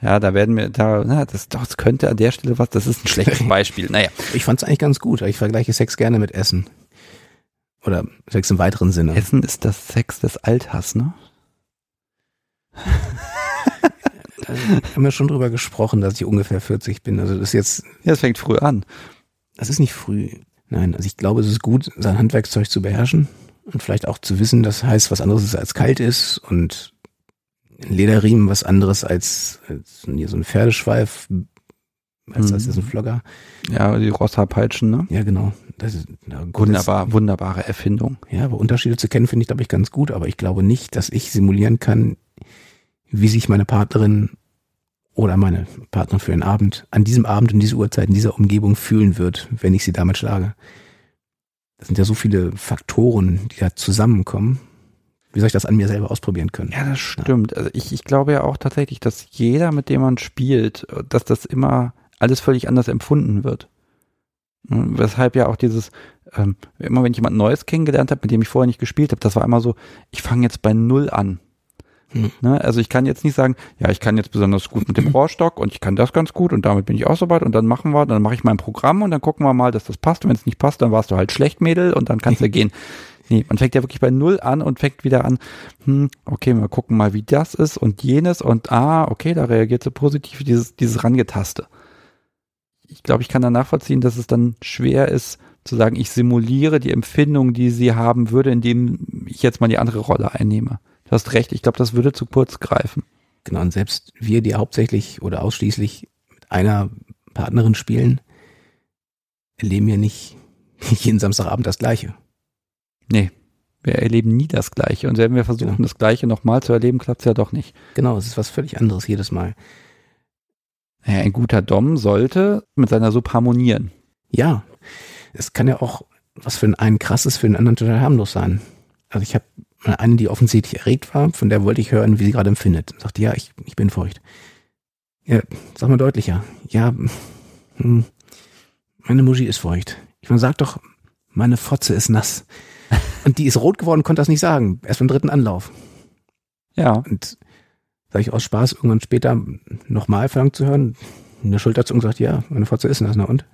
ja, da werden wir, da, na, das, das könnte an der Stelle was, das ist ein schlechtes Beispiel. Naja, Ich fand es eigentlich ganz gut. Ich vergleiche Sex gerne mit Essen. Oder Sex im weiteren Sinne. Essen ist das Sex des Alters, ne? Haben wir schon drüber gesprochen, dass ich ungefähr 40 bin. Also das ist jetzt, Ja, es fängt früh an. das ist nicht früh. Nein, also ich glaube, es ist gut, sein Handwerkszeug zu beherrschen und vielleicht auch zu wissen, dass heiß was anderes ist als kalt ist und ein Lederriemen was anderes als, als hier so ein Pferdeschweif, als das Mhm. ist ein Flogger. Ja, die Rosshaarpeitschen, ne? Ja, genau. Das ist, gut, Wunderbar, wunderbare Erfindung. Ja, aber Unterschiede zu kennen finde ich, glaube ich, ganz gut, aber ich glaube nicht, dass ich simulieren kann, wie sich meine Partnerin oder meine Partnerin für einen Abend an diesem Abend und diese Uhrzeit in dieser Umgebung fühlen wird, wenn ich sie damit schlage. Das sind ja so viele Faktoren, die da zusammenkommen. Wie soll ich das an mir selber ausprobieren können? Ja, das stimmt. Also ich, ich glaube ja auch tatsächlich, dass jeder, mit dem man spielt, dass das immer alles völlig anders empfunden wird. Und Weshalb ja auch dieses, ähm, immer wenn ich jemand Neues kennengelernt habe, mit dem ich vorher nicht gespielt habe, das war immer so, ich fange jetzt bei Null an. Hm. Ne? Also ich kann jetzt nicht sagen, ja, ich kann jetzt besonders gut mit dem Rohrstock und ich kann das ganz gut und damit bin ich auch so weit und dann machen wir, dann mache ich mein Programm und dann gucken wir mal, dass das passt. Und wenn es nicht passt, dann warst du halt schlecht, Mädel, und dann kannst du gehen. Nee, man fängt ja wirklich bei Null an und fängt wieder an, hm, okay, wir gucken mal, wie das ist und jenes und ah, okay, da reagiert so positiv dieses, dieses Rangetaste. Ich glaube, ich kann da nachvollziehen, dass es dann schwer ist, zu sagen, ich simuliere die Empfindung, die sie haben würde, indem ich jetzt mal die andere Rolle einnehme. Du hast recht, ich glaube, das würde zu kurz greifen. Genau, und selbst wir, die hauptsächlich oder ausschließlich mit einer Partnerin spielen, erleben ja nicht jeden Samstagabend das Gleiche. Nee, wir erleben nie das Gleiche. Und wenn wir versuchen, Genau. das Gleiche nochmal zu erleben, klappt es ja doch nicht. Genau, es ist was völlig anderes jedes Mal. Naja, ein guter Dom sollte mit seiner Sub harmonieren. Ja, es kann ja auch was für den einen krass ist, für den anderen total harmlos sein. Also ich habe eine, die offensichtlich erregt war, von der wollte ich hören, wie sie gerade empfindet. Und sagte, ja, ich, ich bin feucht. Ja, sag mal deutlicher. Ja, hm, meine Muschi ist feucht. Ich meine, sag doch, meine Fotze ist nass. Und die ist rot geworden, konnte das nicht sagen. Erst beim dritten Anlauf. Ja, Und sag ich aus Spaß irgendwann später nochmal verlangt zu hören, eine Schulterzuckung sagt, ja, meine Fotze ist nass, na und?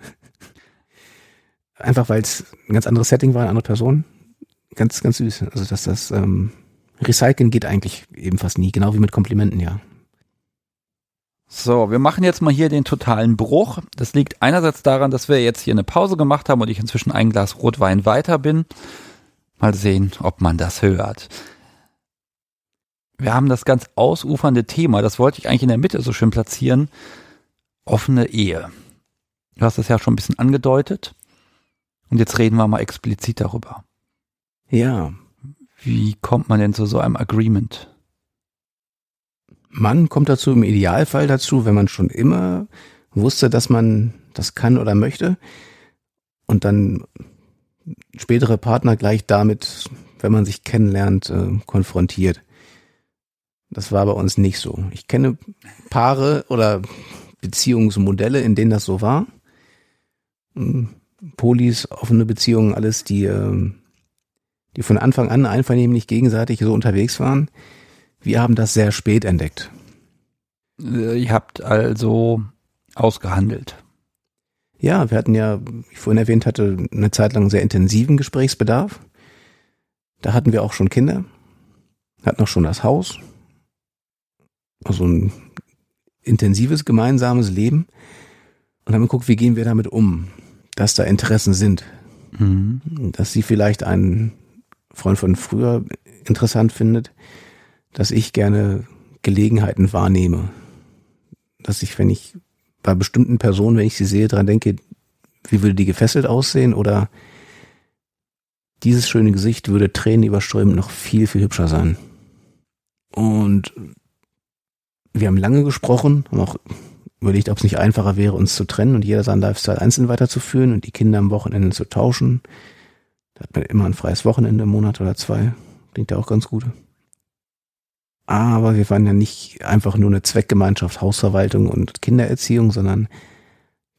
Einfach weil es ein ganz anderes Setting war, eine andere Person. Ganz, ganz süß. Also dass das ähm, Recyceln geht eigentlich eben fast nie, genau wie mit Komplimenten, ja. So, wir machen jetzt mal hier den totalen Bruch. Das liegt einerseits daran, dass wir jetzt hier eine Pause gemacht haben und ich inzwischen ein Glas Rotwein weiter bin. Mal sehen, ob man das hört. Wir haben das ganz ausufernde Thema, das wollte ich eigentlich in der Mitte so schön platzieren. Offene Ehe. Du hast das ja schon ein bisschen angedeutet. Und jetzt reden wir mal explizit darüber. Ja, Wie kommt man denn zu so einem Agreement? man kommt dazu im Idealfall dazu, wenn man schon immer wusste, dass man das kann oder möchte und dann spätere Partner gleich damit, wenn man sich kennenlernt, äh, konfrontiert. Das war bei uns nicht so. Ich kenne Paare oder Beziehungsmodelle, in denen das so war. Hm, Polis, offene Beziehungen, alles, die, ähm, die von Anfang an einvernehmlich gegenseitig so unterwegs waren. Wir haben das sehr spät entdeckt. Äh, Ihr habt also ausgehandelt. Ja, wir hatten ja, wie ich vorhin erwähnt hatte, eine Zeit lang sehr intensiven Gesprächsbedarf. Da hatten wir auch schon Kinder, hatten auch schon das Haus. Also ein intensives gemeinsames Leben. Und haben geguckt, wie gehen wir damit um, dass da Interessen sind. Mhm. Dass sie vielleicht einen Freund von früher interessant findet, dass ich gerne Gelegenheiten wahrnehme. Dass ich, wenn ich bei bestimmten Personen, wenn ich sie sehe, dran denke, wie würde die gefesselt aussehen oder dieses schöne Gesicht würde Tränen überströmend noch viel, viel hübscher sein. Und wir haben lange gesprochen, haben auch überlegt, ob es nicht einfacher wäre, uns zu trennen und jeder seinen Lifestyle einzeln weiterzuführen und die Kinder am Wochenende zu tauschen. Da hat man immer ein freies Wochenende im Monat oder zwei. Klingt ja auch ganz gut. Aber wir waren ja nicht einfach nur eine Zweckgemeinschaft, Hausverwaltung und Kindererziehung, sondern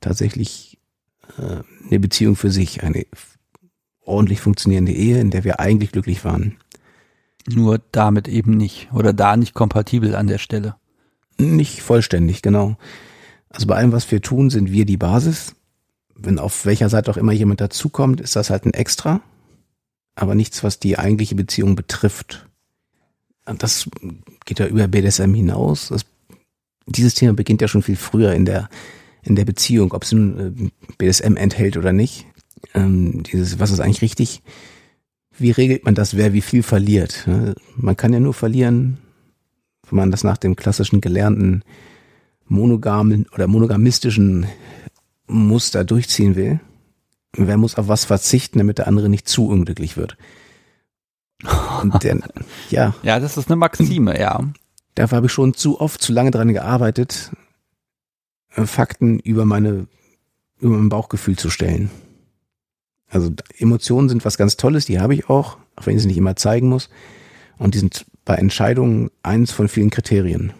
tatsächlich äh, eine Beziehung für sich, eine ordentlich funktionierende Ehe, in der wir eigentlich glücklich waren. Nur damit eben nicht oder da nicht kompatibel an der Stelle. Nicht vollständig, genau. Also bei allem, was wir tun, sind wir die Basis. Wenn auf welcher Seite auch immer jemand dazukommt, ist das halt ein Extra, aber nichts, was die eigentliche Beziehung betrifft. Das geht ja über BDSM hinaus. Das, dieses Thema beginnt ja schon viel früher in der in der Beziehung, ob es nun äh, BDSM enthält oder nicht. Ähm, dieses, was ist eigentlich richtig? Wie regelt man das, wer wie viel verliert? Man kann ja nur verlieren, wenn man das nach dem klassischen gelernten monogamen oder monogamistischen Muster durchziehen will. Wer muss auf was verzichten, damit der andere nicht zu unglücklich wird? Der, ja. Ja, das ist eine Maxime, ja. Dafür habe ich schon zu oft, zu lange dran gearbeitet, äh, Fakten über meine, über mein Bauchgefühl zu stellen. Also Emotionen sind was ganz Tolles, die habe ich auch, auch wenn ich sie nicht immer zeigen muss. Und die sind bei Entscheidungen eins von vielen Kriterien.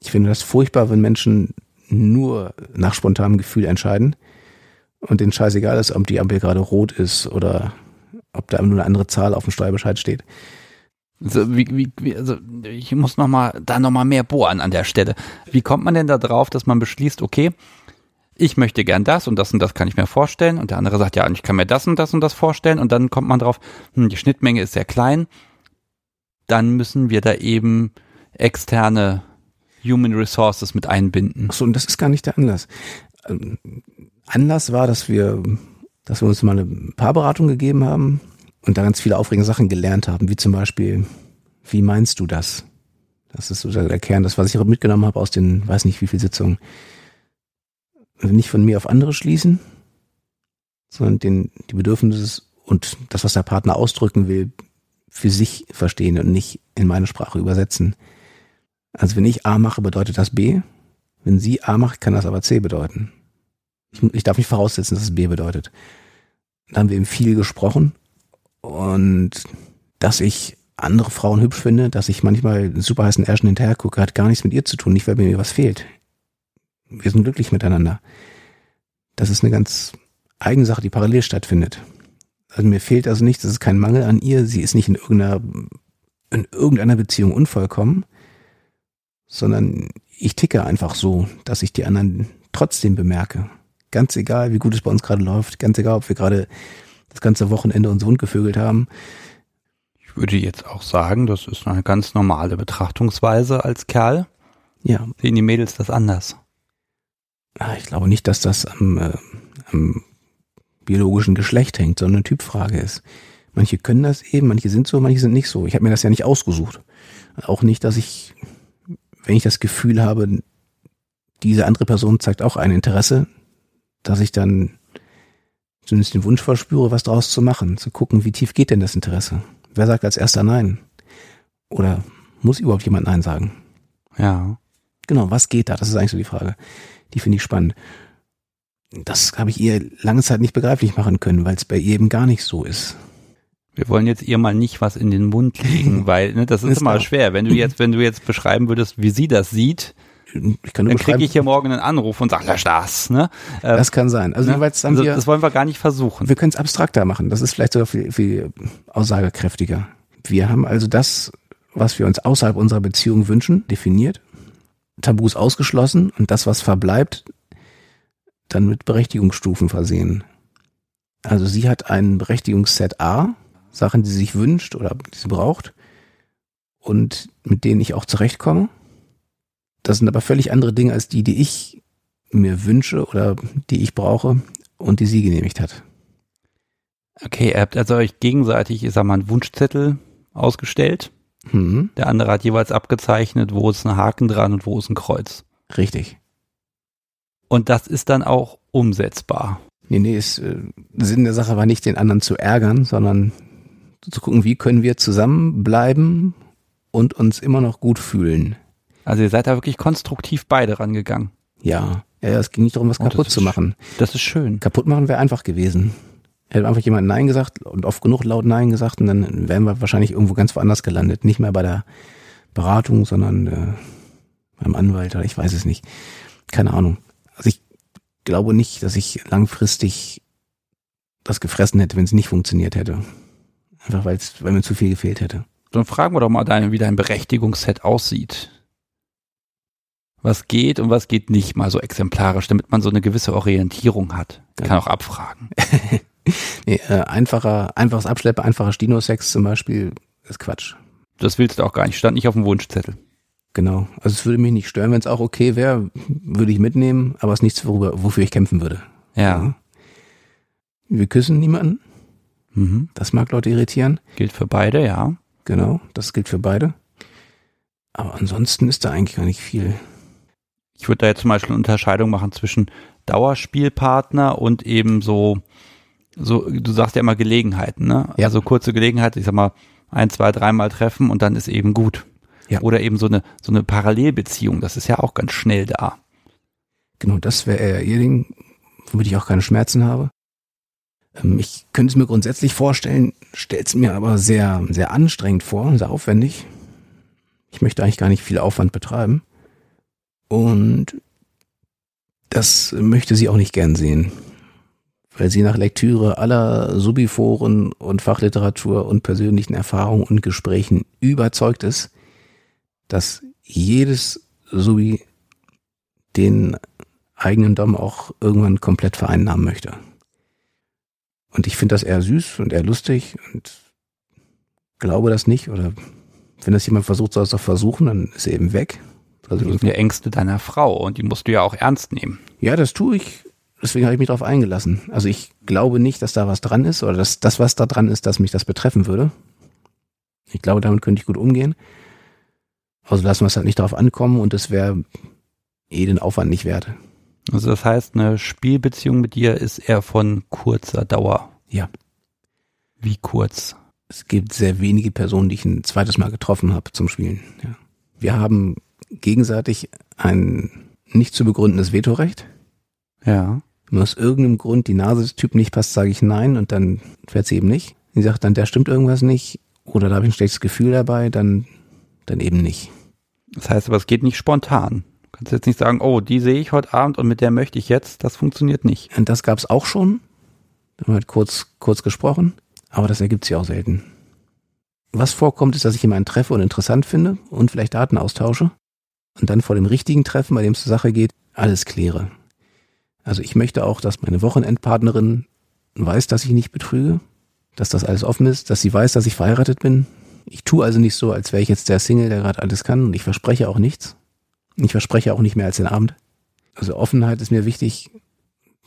Ich finde das furchtbar, wenn Menschen nur nach spontanem Gefühl entscheiden und denen scheißegal ist, ob die Ampel gerade rot ist oder ob da nur eine andere Zahl auf dem Steuerbescheid steht. Also, wie, wie, also ich muss noch mal da noch mal mehr bohren an der Stelle. Wie kommt man denn da drauf, dass man beschließt, okay, ich möchte gern das und das und das kann ich mir vorstellen und der andere sagt, ja, ich kann mir das und das und das vorstellen und dann kommt man drauf, hm, die Schnittmenge ist sehr klein, dann müssen wir da eben externe Human Resources mit einbinden. Ach so, und das ist gar nicht der Anlass. Ähm, Anlass war, dass wir, dass wir uns mal eine Paarberatung gegeben haben und da ganz viele aufregende Sachen gelernt haben, wie zum Beispiel, wie meinst du das? Das ist so der Kern, das, was ich mitgenommen habe aus den, weiß nicht wie viel Sitzungen. Nicht von mir auf andere schließen, sondern den, die Bedürfnisse und das, was der Partner ausdrücken will, für sich verstehen und nicht in meine Sprache übersetzen. Also wenn ich A mache, bedeutet das B. Wenn sie A macht, kann das aber C bedeuten. Ich, ich darf nicht voraussetzen, dass es B bedeutet. Da haben wir eben viel gesprochen und dass ich andere Frauen hübsch finde, dass ich manchmal super heißen Ärschen hinterher gucke, hat gar nichts mit ihr zu tun, nicht weil mir was fehlt. Wir sind glücklich miteinander. Das ist eine ganz eigene Sache, die parallel stattfindet. Also mir fehlt also nichts, das ist kein Mangel an ihr, sie ist nicht in irgendeiner, in irgendeiner Beziehung unvollkommen, sondern ich ticke einfach so, dass ich die anderen trotzdem bemerke. Ganz egal, wie gut es bei uns gerade läuft, ganz egal, ob wir gerade das ganze Wochenende uns wundgevögelt haben. Ich würde jetzt auch sagen, das ist eine ganz normale Betrachtungsweise als Kerl. Ja. Sehen die Mädels das anders? Ah, ich glaube nicht, dass das am, äh, am biologischen Geschlecht hängt, sondern eine Typfrage ist. Manche können das eben, manche sind so, manche sind nicht so. Ich habe mir das ja nicht ausgesucht. Auch nicht, dass ich wenn ich das Gefühl habe, diese andere Person zeigt auch ein Interesse, dass ich dann zumindest den Wunsch verspüre, was draus zu machen, zu gucken, wie tief geht denn das Interesse? Wer sagt als erster Nein? Oder muss überhaupt jemand Nein sagen? Ja. Genau, was geht da? Das ist eigentlich so die Frage. Die finde ich spannend. Das habe ich ihr lange Zeit nicht begreiflich machen können, weil es bei ihr eben gar nicht so ist. Wir wollen jetzt ihr mal nicht was in den Mund legen, weil ne, das ist, ist immer schwer. Wenn du jetzt, wenn du jetzt beschreiben würdest, wie sie das sieht, dann kriege ich hier morgen einen Anruf und sage, lösch das. Ne? Ähm, das kann sein. Also, ne? haben also wir, das wollen wir gar nicht versuchen. Wir können es abstrakter machen. Das ist vielleicht sogar viel, viel aussagekräftiger. Wir haben also das, was wir uns außerhalb unserer Beziehung wünschen, definiert, Tabus ausgeschlossen und das, was verbleibt, dann mit Berechtigungsstufen versehen. Also sie hat ein Berechtigungsset A, Sachen, die sie sich wünscht oder die sie braucht und mit denen ich auch zurechtkomme. Das sind aber völlig andere Dinge als die, die ich mir wünsche oder die ich brauche und die sie genehmigt hat. Okay, ihr habt also euch gegenseitig, ich sag mal, einen Wunschzettel ausgestellt. Mhm. Der andere hat jeweils abgezeichnet, wo ist ein Haken dran und wo ist ein Kreuz. Richtig. Und das ist dann auch umsetzbar. Nee, nee, es, äh, Sinn der Sache war nicht, den anderen zu ärgern, sondern zu gucken, wie können wir zusammenbleiben und uns immer noch gut fühlen. Also ihr seid da wirklich konstruktiv beide rangegangen. Ja, ja, es ging nicht darum, was Oh, kaputt zu ist machen. Das ist schön. Kaputt machen wäre einfach gewesen. Hätte einfach jemand Nein gesagt und oft genug laut Nein gesagt und dann wären wir wahrscheinlich irgendwo ganz woanders gelandet. Nicht mehr bei der Beratung, sondern äh, beim Anwalt oder ich weiß es nicht. Keine Ahnung. Ich glaube nicht, dass ich langfristig das gefressen hätte, wenn es nicht funktioniert hätte. Einfach weil es, weil mir zu viel gefehlt hätte. Dann fragen wir doch mal, dein, wie dein Berechtigungsset aussieht. Was geht und was geht nicht, mal so exemplarisch, damit man so eine gewisse Orientierung hat. Ja. Kann auch abfragen. Nee, äh, einfacher, einfaches Abschleppen, einfacher Stino-Sex zum Beispiel ist Quatsch. Das willst du auch gar nicht, stand nicht auf dem Wunschzettel. Genau. Also es würde mich nicht stören, wenn es auch okay wäre, würde ich mitnehmen, aber es ist nichts, worüber, wofür ich kämpfen würde. Ja. Wir küssen niemanden. Mhm. Das mag Leute irritieren. Gilt für beide, ja. Genau. Das gilt für beide. Aber ansonsten ist da eigentlich gar nicht viel. Ich würde da jetzt zum Beispiel eine Unterscheidung machen zwischen Dauerspielpartner und eben so, so, du sagst ja immer Gelegenheiten, ne? Ja. Also kurze Gelegenheit, ich sag mal, ein, zwei, dreimal treffen und dann ist eben gut. Ja. Oder eben so eine, so eine Parallelbeziehung, das ist ja auch ganz schnell da. Genau, das wäre eher ihr Ding, womit ich auch keine Schmerzen habe. Ähm, Ich könnte es mir grundsätzlich vorstellen, stellt es mir aber sehr, sehr anstrengend vor, sehr aufwendig. Ich möchte eigentlich gar nicht viel Aufwand betreiben. Und das möchte sie auch nicht gern sehen. Weil sie nach Lektüre aller Subiforen und Fachliteratur und persönlichen Erfahrungen und Gesprächen überzeugt ist, dass jedes Subi den eigenen Dom auch irgendwann komplett vereinnahmen möchte. Und ich finde das eher süß und eher lustig und glaube das nicht. Oder wenn das jemand versucht, soll es doch versuchen, dann ist er eben weg. Also, Das sind ja Ängste deiner Frau und die musst du ja auch ernst nehmen. ja, das tue ich. Deswegen habe ich mich darauf eingelassen. Also ich glaube nicht, dass da was dran ist oder dass das, was da dran ist, dass mich das betreffen würde. Ich glaube, damit könnte ich gut umgehen. Also lassen wir es halt nicht darauf ankommen und es wäre eh den Aufwand nicht wert. Also das heißt, eine Spielbeziehung mit dir ist eher von kurzer Dauer. Ja. Wie kurz? es gibt sehr wenige Personen, die ich ein zweites Mal getroffen habe zum Spielen. Ja. Wir haben gegenseitig ein nicht zu begründendes Vetorecht. Ja. Wenn aus irgendeinem Grund die Nase des Typen nicht passt, sage ich nein und dann fährt sie eben nicht. Sie sagt dann, da stimmt irgendwas nicht oder da habe ich ein schlechtes Gefühl dabei, dann, dann eben nicht. Das heißt aber, es geht nicht spontan. Du kannst jetzt nicht sagen, oh, die sehe ich heute Abend und mit der möchte ich jetzt. Das funktioniert nicht. Und das gab es auch schon. Da haben wir halt kurz, kurz gesprochen, aber das ergibt sich auch selten. Was vorkommt, ist, dass ich jemanden treffe und interessant finde und vielleicht Daten austausche und dann vor dem richtigen Treffen, bei dem es zur Sache geht, alles kläre. Also ich möchte auch, dass meine Wochenendpartnerin weiß, dass ich nicht betrüge, dass das alles offen ist, dass sie weiß, dass ich verheiratet bin. Ich tue also nicht so, als wäre ich jetzt der Single, der gerade alles kann und ich verspreche auch nichts. Ich verspreche auch nicht mehr als den Abend. Also Offenheit ist mir wichtig.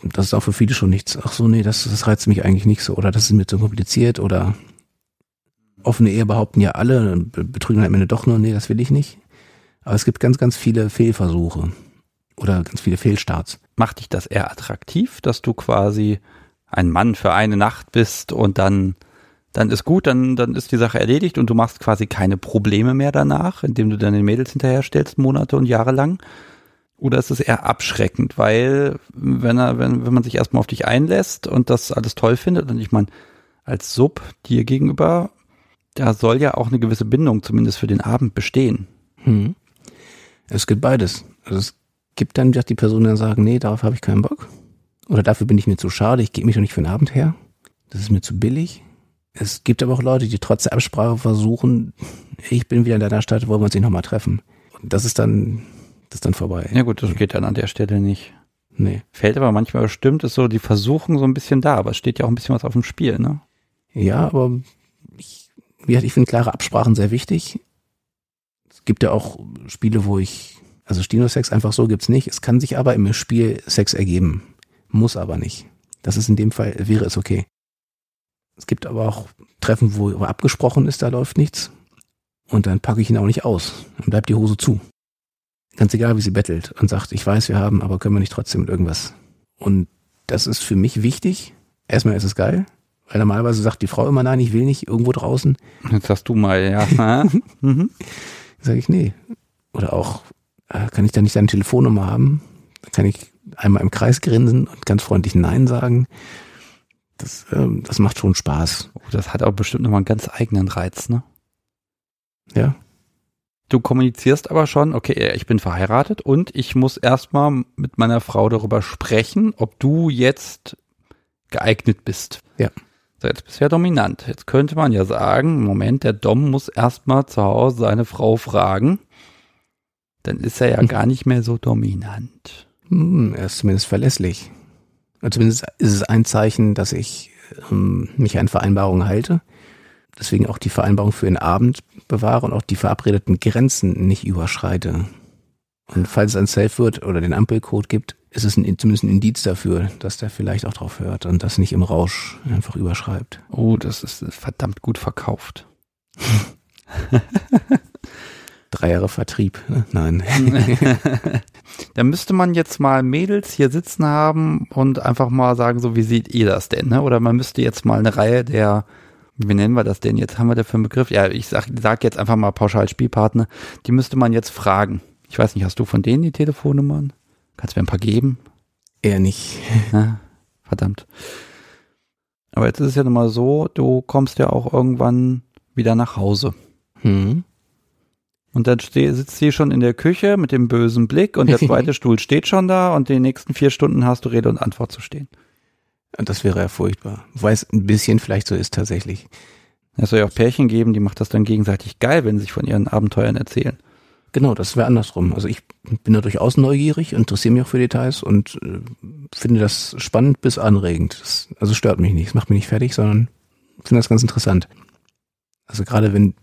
Das ist auch für viele schon nichts. Ach so, nee, das, das reizt mich eigentlich nicht so. Oder das ist mir zu kompliziert. Oder offene Ehe behaupten ja alle, be- betrügen am Ende doch nur, nee, das will ich nicht. Aber es gibt ganz, ganz viele Fehlversuche. Oder ganz viele Fehlstarts. Macht dich das eher attraktiv, dass du quasi ein Mann für eine Nacht bist und dann, dann ist gut, dann, dann ist die Sache erledigt und du machst quasi keine Probleme mehr danach, indem du dann den Mädels hinterherstellst, Monate und Jahre lang? Oder ist es eher abschreckend, weil wenn er, wenn, wenn man sich erstmal auf dich einlässt und das alles toll findet und ich meine, als Sub dir gegenüber, da soll ja auch eine gewisse Bindung zumindest für den Abend bestehen. Hm. Es gibt beides. Also es gibt dann die Personen, die dann sagen, nee, darauf habe ich keinen Bock. Oder dafür bin ich mir zu schade, ich gebe mich doch nicht für den Abend her. Das ist mir zu billig. Es gibt aber auch Leute, die trotz der Absprache versuchen, ich bin wieder in deiner Stadt, wollen wir uns nicht nochmal treffen. Und das ist dann, das ist dann vorbei. Ja gut, das geht dann an der Stelle nicht. Nee. Fällt aber manchmal bestimmt, ist so die Versuchung so ein bisschen da, aber es steht ja auch ein bisschen was auf dem Spiel, ne? Ja, aber ich, ich finde klare Absprachen sehr wichtig. Es gibt ja auch Spiele, wo ich, also Stino-Sex einfach so gibt's nicht. Es kann sich aber im Spiel Sex ergeben. Muss aber nicht. Das ist in dem Fall, wäre es okay. Es gibt aber auch Treffen, wo abgesprochen ist, da läuft nichts. Und dann packe ich ihn auch nicht aus. Dann bleibt die Hose zu. Ganz egal, wie sie bettelt und sagt, ich weiß, wir haben, aber können wir nicht trotzdem mit irgendwas. Und das ist für mich wichtig. Erstmal ist es geil, weil normalerweise sagt die Frau immer, nein, ich will nicht, irgendwo draußen. Jetzt sagst du mal, ja. mhm. Sage ich, nee. Oder auch, äh, kann ich da nicht deine Telefonnummer haben? Dann kann ich einmal im Kreis grinsen und ganz freundlich Nein sagen. Das, ähm, das macht schon Spaß. Oh, das hat auch bestimmt nochmal einen ganz eigenen Reiz, ne? Ja. Du kommunizierst aber schon, okay, ich bin verheiratet und ich muss erstmal mit meiner Frau darüber sprechen, ob du jetzt geeignet bist. Ja. So, jetzt bist du ja dominant. Jetzt könnte man ja sagen, Moment, der Dom muss erstmal zu Hause seine Frau fragen. Dann ist er ja hm. gar nicht mehr so dominant. Hm, er ist zumindest verlässlich. Zumindest ist es ein Zeichen, dass ich ähm, mich an Vereinbarungen halte. Deswegen auch die Vereinbarung für den Abend bewahre und auch die verabredeten Grenzen nicht überschreite. Und falls es ein Safe wird oder den Ampelcode gibt, ist es ein, zumindest ein Indiz dafür, dass der vielleicht auch drauf hört und das nicht im Rausch einfach überschreibt. Oh, das ist verdammt gut verkauft. Drei Jahre Vertrieb. Ne? Nein. da müsste man jetzt mal Mädels hier sitzen haben und einfach mal sagen, so wie seht ihr das denn? Ne? Oder man müsste jetzt mal eine Reihe der, wie nennen wir das denn jetzt? Haben wir da für einen Begriff? Ja, ich sag, sag jetzt einfach mal pauschal Spielpartner. Die müsste man jetzt fragen. Ich weiß nicht, hast du von denen die Telefonnummern? Kannst du mir ein paar geben? Eher nicht. Ja, verdammt. Aber jetzt ist es ja nun mal so, du kommst ja auch irgendwann wieder nach Hause. Hm. Und dann sitzt sie schon in der Küche mit dem bösen Blick und der zweite Stuhl steht schon da und die nächsten vier Stunden hast du Rede und Antwort zu stehen. Das wäre ja furchtbar. Wobei es ein bisschen vielleicht so ist tatsächlich. Es soll ja auch Pärchen geben, die macht das dann gegenseitig geil, wenn sie sich von ihren Abenteuern erzählen. Genau, das wäre andersrum. Also ich bin da durchaus neugierig, interessiere mich auch für Details und äh, finde das spannend bis anregend. Das, also stört mich nicht, es macht mich nicht fertig, sondern finde das ganz interessant. Also gerade wenn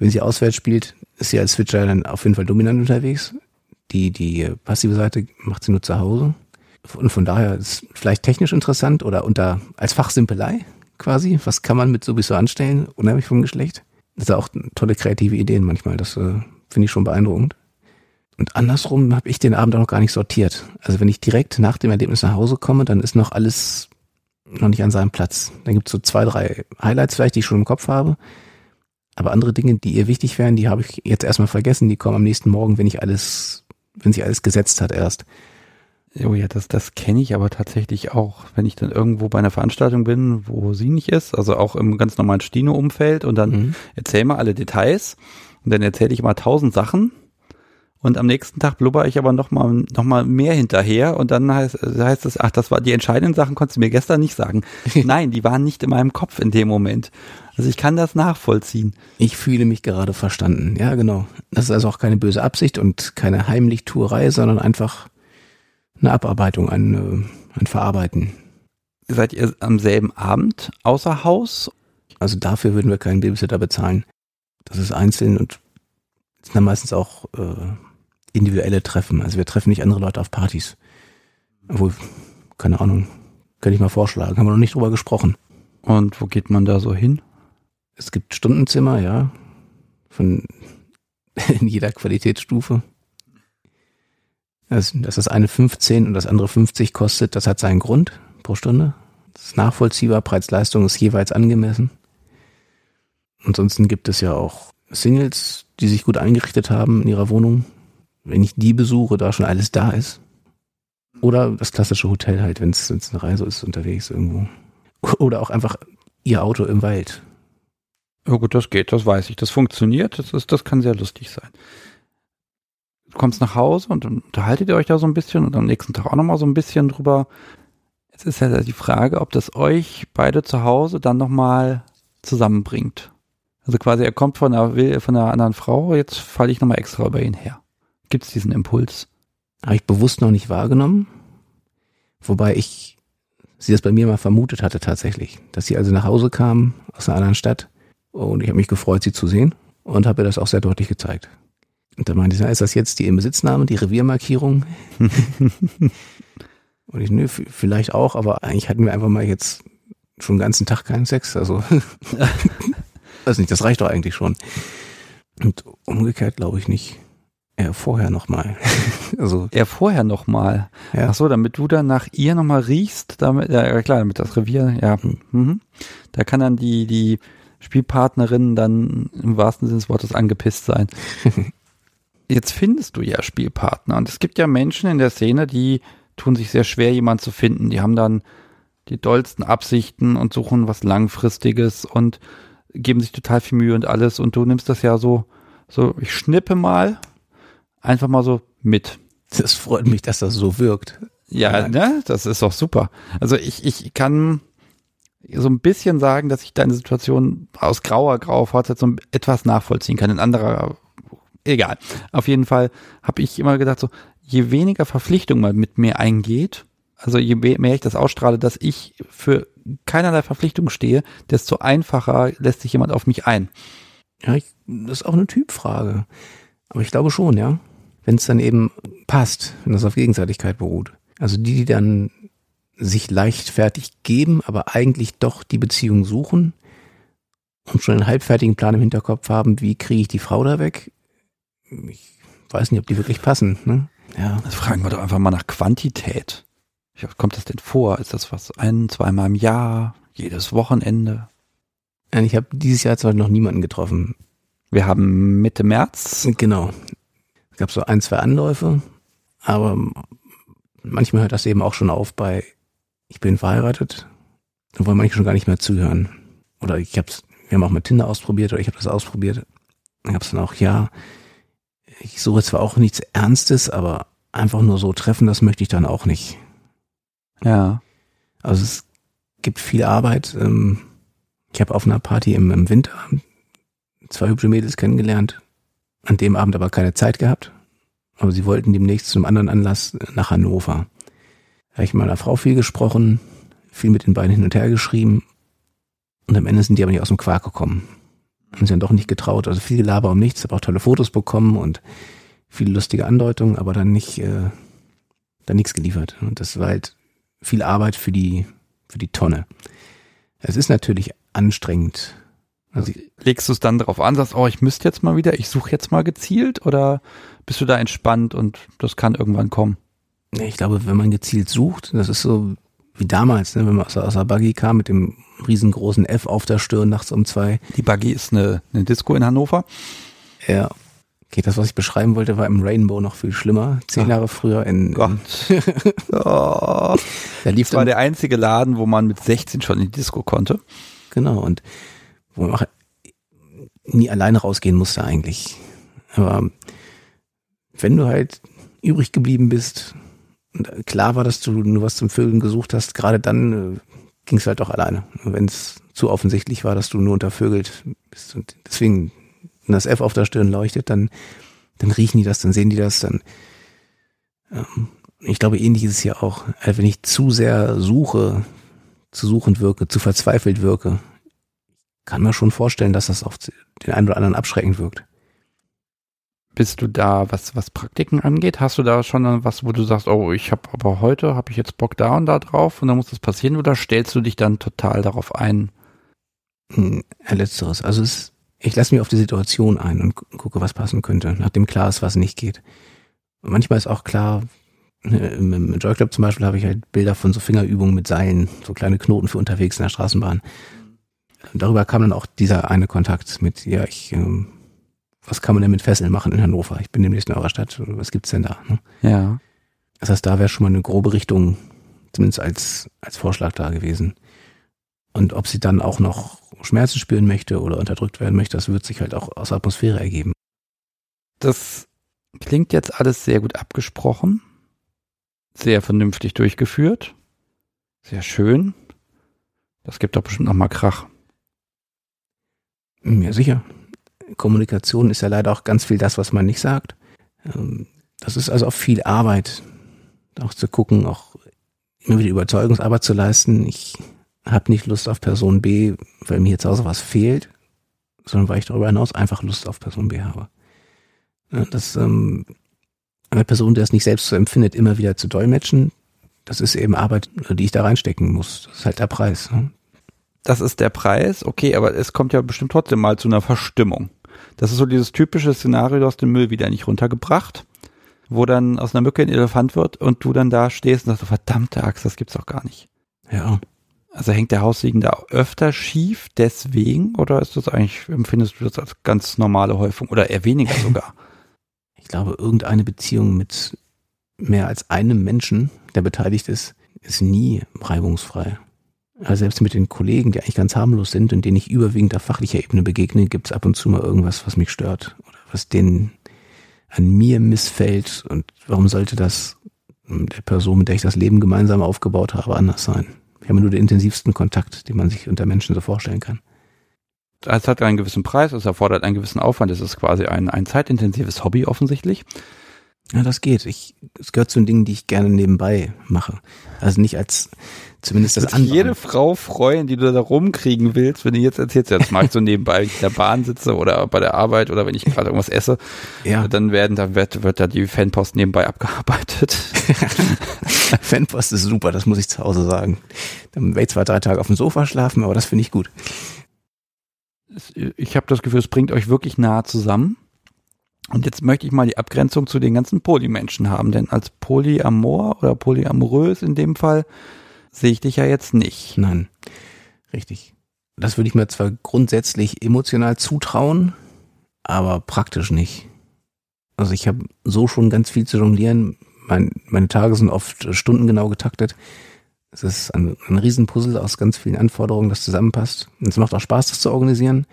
wenn sie auswärts spielt, ist sie als Switcher dann auf jeden Fall dominant unterwegs. Die, die passive Seite macht sie nur zu Hause. Und von daher ist vielleicht technisch interessant oder unter als Fachsimpelei quasi. Was kann man mit sowieso anstellen, unheimlich vom Geschlecht? Das sind auch tolle kreative Ideen manchmal. Das äh, finde ich schon beeindruckend. Und andersrum habe ich den Abend auch noch gar nicht sortiert. Also wenn ich direkt nach dem Erlebnis nach Hause komme, dann ist noch alles noch nicht an seinem Platz. Dann gibt es so zwei, drei Highlights vielleicht, die ich schon im Kopf habe. Aber andere Dinge, die ihr wichtig wären, die habe ich jetzt erstmal vergessen. Die kommen am nächsten Morgen, wenn ich alles, wenn sich alles gesetzt hat erst. Oh ja, das, das kenne ich aber tatsächlich auch, wenn ich dann irgendwo bei einer Veranstaltung bin, wo sie nicht ist, also auch im ganz normalen Stino-Umfeld und dann mhm. erzähl mal alle Details und dann erzähle ich mal tausend Sachen und am nächsten Tag blubber ich aber noch mal, noch mal mehr hinterher und dann heißt, heißt es, ach, das war die entscheidenden Sachen, konntest du mir gestern nicht sagen. Nein, die waren nicht in meinem Kopf in dem Moment. Also ich kann das nachvollziehen. Ich fühle mich gerade verstanden. Ja, genau. Das ist also auch keine böse Absicht und keine Heimlichtuerei, sondern einfach eine Abarbeitung, ein, äh, ein Verarbeiten. Seid ihr am selben Abend außer Haus? Also dafür würden wir keinen Babysitter bezahlen. Das ist einzeln und sind dann meistens auch äh, individuelle Treffen. Also wir treffen nicht andere Leute auf Partys. Obwohl, keine Ahnung, könnte ich mal vorschlagen. Haben wir noch nicht drüber gesprochen. Und wo geht man da so hin? Es gibt Stundenzimmer, ja. Von in jeder Qualitätsstufe. dass das eine 15 und das andere 50 kostet, das hat seinen Grund pro Stunde. Das ist nachvollziehbar, Preis-Leistung ist jeweils angemessen. Ansonsten gibt es ja auch Singles, die sich gut eingerichtet haben in ihrer Wohnung, wenn ich die besuche, da schon alles da ist. Oder das klassische Hotel halt, wenn es eine Reise ist, unterwegs irgendwo. Oder auch einfach ihr Auto im Wald. Ja gut, das geht, das weiß ich. Das funktioniert, das, ist, das kann sehr lustig sein. Du kommst nach Hause und dann unterhaltet ihr euch da so ein bisschen und am nächsten Tag auch nochmal so ein bisschen drüber. Jetzt ist ja die Frage, ob das euch beide zu Hause dann nochmal zusammenbringt. Also quasi, er kommt von einer, von einer anderen Frau, jetzt falle ich nochmal extra über ihn her. Gibt es diesen Impuls? Habe ich bewusst noch nicht wahrgenommen. Wobei ich sie das bei mir mal vermutet hatte tatsächlich. Dass sie also nach Hause kam aus einer anderen Stadt und ich habe mich gefreut, sie zu sehen und habe ihr das auch sehr deutlich gezeigt. Und da meinte ich, ist das jetzt die Inbesitznahme, die Reviermarkierung? und ich, nö, vielleicht auch, aber eigentlich hatten wir einfach mal jetzt schon den ganzen Tag keinen Sex. Also weiß nicht, das reicht doch eigentlich schon. Und umgekehrt glaube ich nicht. Ja, vorher nochmal. also. Er vorher nochmal. Ja. Ach so, damit du dann nach ihr nochmal riechst, damit, ja klar, damit das Revier, ja. Mhm. Da kann dann die, die Spielpartnerin dann im wahrsten Sinne des Wortes angepisst sein. Jetzt findest du ja Spielpartner und es gibt ja Menschen in der Szene, die tun sich sehr schwer, jemanden zu finden. Die haben dann die dollsten Absichten und suchen was Langfristiges und geben sich total viel Mühe und alles. Und du nimmst das ja so, so, ich schnippe mal, einfach mal so mit. Das freut mich, dass das so wirkt. Ja, ne? Das ist doch super. Also ich, ich kann so ein bisschen sagen, dass ich deine Situation aus grauer, grauer so etwas nachvollziehen kann. In anderer, egal. Auf jeden Fall habe ich immer gedacht, so, je weniger Verpflichtung man mit mir eingeht, also je mehr ich das ausstrahle, dass ich für keinerlei Verpflichtung stehe, desto einfacher lässt sich jemand auf mich ein. Ja, ich, das ist auch eine Typfrage. Aber ich glaube schon, ja. Wenn es dann eben passt, wenn das auf Gegenseitigkeit beruht. Also die, die dann sich leichtfertig geben, aber eigentlich doch die Beziehung suchen und schon einen halbfertigen Plan im Hinterkopf haben, wie kriege ich die Frau da weg. Ich weiß nicht, ob die wirklich passen. Ne? Ja. Das fragen wir doch einfach mal nach Quantität. Wie oft kommt das denn vor? Ist das was ein, zweimal im Jahr, jedes Wochenende? Ich habe dieses Jahr zwar noch niemanden getroffen. Wir haben Mitte März. Genau. Es gab so ein, zwei Anläufe, aber manchmal hört das eben auch schon auf bei ich bin verheiratet, dann wollen manche schon gar nicht mehr zuhören. Oder ich hab's, wir haben auch mit Tinder ausprobiert oder ich habe das ausprobiert. Dann gab's dann auch, ja, ich suche zwar auch nichts Ernstes, aber einfach nur so treffen, das möchte ich dann auch nicht. Ja. Also es gibt viel Arbeit. Ähm, ich habe auf einer Party im, im Winter zwei hübsche Mädels kennengelernt, an dem Abend aber keine Zeit gehabt. Aber sie wollten demnächst zum anderen Anlass nach Hannover. Habe ich mit meiner Frau viel gesprochen, viel mit den beiden hin und her geschrieben. Und am Ende sind die aber nicht aus dem Quark gekommen. Und sie haben doch nicht getraut. Also viel Gelaber um nichts, habe auch tolle Fotos bekommen und viele lustige Andeutungen, aber dann nicht, äh, dann nichts geliefert. Und das war halt viel Arbeit für die, für die Tonne. Es ist natürlich anstrengend. Also, Legst du es dann darauf an, sagst, oh, ich müsste jetzt mal wieder, ich suche jetzt mal gezielt oder bist du da entspannt und das kann irgendwann kommen? Ich glaube, wenn man gezielt sucht, das ist so wie damals, ne, wenn man aus, aus der Buggy kam mit dem riesengroßen F auf der Stirn nachts um zwei. Die Buggy ist eine, eine Disco in Hannover. Ja. Okay, das, was ich beschreiben wollte, war im Rainbow noch viel schlimmer. Zehn Jahre früher in. Gott. oh. Da lief das war der einzige Laden, wo man mit 16 schon in die Disco konnte. Genau, und wo man auch nie alleine rausgehen musste eigentlich. Aber wenn du halt übrig geblieben bist, klar war, dass du nur was zum Vögeln gesucht hast, gerade dann äh, ging es halt auch alleine. Wenn es zu offensichtlich war, dass du nur untervögelt bist und deswegen, wenn das F auf der Stirn leuchtet, dann, dann riechen die das, dann sehen die das, dann ähm, ich glaube, ähnlich ist es hier auch. Also wenn ich zu sehr suche, zu suchend wirke, zu verzweifelt wirke, kann man schon vorstellen, dass das auf den einen oder anderen abschreckend wirkt. Bist du da, was, was Praktiken angeht, hast du da schon was, wo du sagst, oh, ich habe aber heute, habe ich jetzt Bock da und da drauf und dann muss das passieren oder stellst du dich dann total darauf ein? Hm, letzteres. Also es, ich lasse mich auf die Situation ein und gucke, was passen könnte, nachdem klar ist, was nicht geht. Und manchmal ist auch klar, ne, im, im Joy Club zum Beispiel habe ich halt Bilder von so Fingerübungen mit Seilen, so kleine Knoten für unterwegs in der Straßenbahn. Darüber kam dann auch dieser eine Kontakt mit, ja, ich ähm, was kann man denn mit Fesseln machen in Hannover? Ich bin demnächst in eurer Stadt. Was gibt's denn da? Ne? Ja. Das heißt, da wäre schon mal eine grobe Richtung, zumindest als, als Vorschlag da gewesen. Und ob sie dann auch noch Schmerzen spüren möchte oder unterdrückt werden möchte, das wird sich halt auch aus der Atmosphäre ergeben. Das klingt jetzt alles sehr gut abgesprochen, sehr vernünftig durchgeführt, sehr schön. Das gibt doch bestimmt noch mal Krach. Ja, sicher. Kommunikation ist ja leider auch ganz viel das, was man nicht sagt. Ähm, das ist also auch viel Arbeit, auch zu gucken, auch immer wieder Überzeugungsarbeit zu leisten. Ich habe nicht Lust auf Person B, weil mir jetzt zu Hause was fehlt, sondern weil ich darüber hinaus einfach Lust auf Person B habe. Das ähm, eine Person, die das nicht selbst so empfindet, immer wieder zu dolmetschen, das ist eben Arbeit, die ich da reinstecken muss. Das ist halt der Preis. Ne? Das ist der Preis, okay, aber es kommt ja bestimmt trotzdem mal zu einer Verstimmung. Das ist so dieses typische Szenario, du hast den Müll wieder nicht runtergebracht, wo dann aus einer Mücke ein Elefant wird und du dann da stehst und sagst, verdammte Axt, das gibt's doch gar nicht. Ja. Also hängt der Haussegen da öfter schief deswegen oder ist das eigentlich, empfindest du das als ganz normale Häufung oder eher weniger sogar? Ich glaube, irgendeine Beziehung mit mehr als einem Menschen, der beteiligt ist, ist nie reibungsfrei. Also selbst mit den Kollegen, die eigentlich ganz harmlos sind und denen ich überwiegend auf fachlicher Ebene begegne, gibt es ab und zu mal irgendwas, was mich stört oder was denen an mir missfällt und warum sollte das der Person, mit der ich das Leben gemeinsam aufgebaut habe, anders sein? Wir haben nur den intensivsten Kontakt, den man sich unter Menschen so vorstellen kann. Es hat einen gewissen Preis, es erfordert einen gewissen Aufwand, es ist quasi ein, ein zeitintensives Hobby offensichtlich. Ja, das geht. Ich, es gehört zu den Dingen, die ich gerne nebenbei mache. Also nicht als zumindest das, andere. jede Frau freuen, die du da rumkriegen willst, wenn du jetzt erzählst, ja, das mache ich so nebenbei, wenn ich in der Bahn sitze oder bei der Arbeit oder wenn ich gerade irgendwas esse, ja. dann werden, da wird, wird da die Fanpost nebenbei abgearbeitet. Fanpost ist super, das muss ich zu Hause sagen. Dann werde ich zwar drei Tage auf dem Sofa schlafen, aber das finde ich gut. Ich habe das Gefühl, es bringt euch wirklich nah zusammen. Und jetzt möchte ich mal die Abgrenzung zu den ganzen Polymenschen haben, denn als Polyamor oder polyamorös in dem Fall sehe ich dich ja jetzt nicht. Nein, richtig. Das würde ich mir zwar grundsätzlich emotional zutrauen, aber praktisch nicht. Also ich habe so schon ganz viel zu jonglieren. Mein, meine Tage sind oft stundengenau getaktet. Es ist ein, ein Riesenpuzzle aus ganz vielen Anforderungen, das zusammenpasst. Und es macht auch Spaß, das zu organisieren,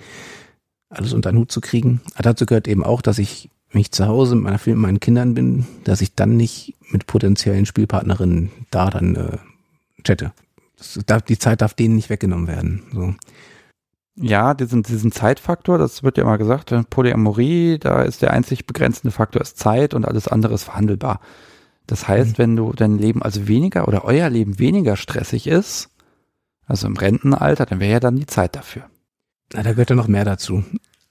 alles unter den Hut zu kriegen. Aber dazu gehört eben auch, dass ich mich zu Hause mit meiner Film, meinen Kindern bin, dass ich dann nicht mit potenziellen Spielpartnerinnen da dann äh, chatte. Darf, die Zeit darf denen nicht weggenommen werden. So. Ja, diesen, diesen Zeitfaktor, das wird ja immer gesagt, Polyamorie, da ist der einzig begrenzende Faktor ist Zeit und alles andere ist verhandelbar. Das heißt, mhm. wenn du dein Leben also weniger oder euer Leben weniger stressig ist, also im Rentenalter, dann wäre ja dann die Zeit dafür. Na, da gehört ja noch mehr dazu.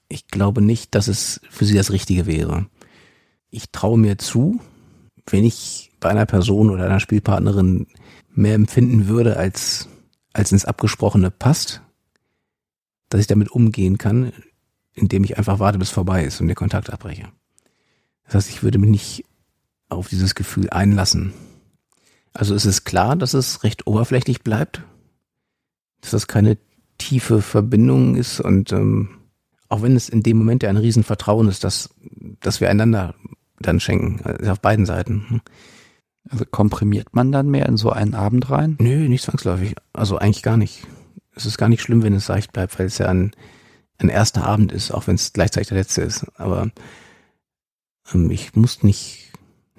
Ich glaube nicht, dass es für sie das Richtige wäre. Ich traue mir zu, wenn ich bei einer Person oder einer Spielpartnerin mehr empfinden würde, als, als ins Abgesprochene passt, dass ich damit umgehen kann, indem ich einfach warte, bis vorbei ist und den Kontakt abbreche. Das heißt, ich würde mich nicht auf dieses Gefühl einlassen. Also es ist klar, dass es recht oberflächlich bleibt, dass das keine tiefe Verbindung ist und ähm, auch wenn es in dem Moment ja ein Riesenvertrauen ist, dass, dass wir einander dann schenken, also auf beiden Seiten. Also komprimiert man dann mehr in so einen Abend rein? Nö, nicht zwangsläufig. Also eigentlich gar nicht. Es ist gar nicht schlimm, wenn es seicht bleibt, weil es ja ein, ein erster Abend ist, auch wenn es gleichzeitig der letzte ist. Aber ähm, ich muss nicht,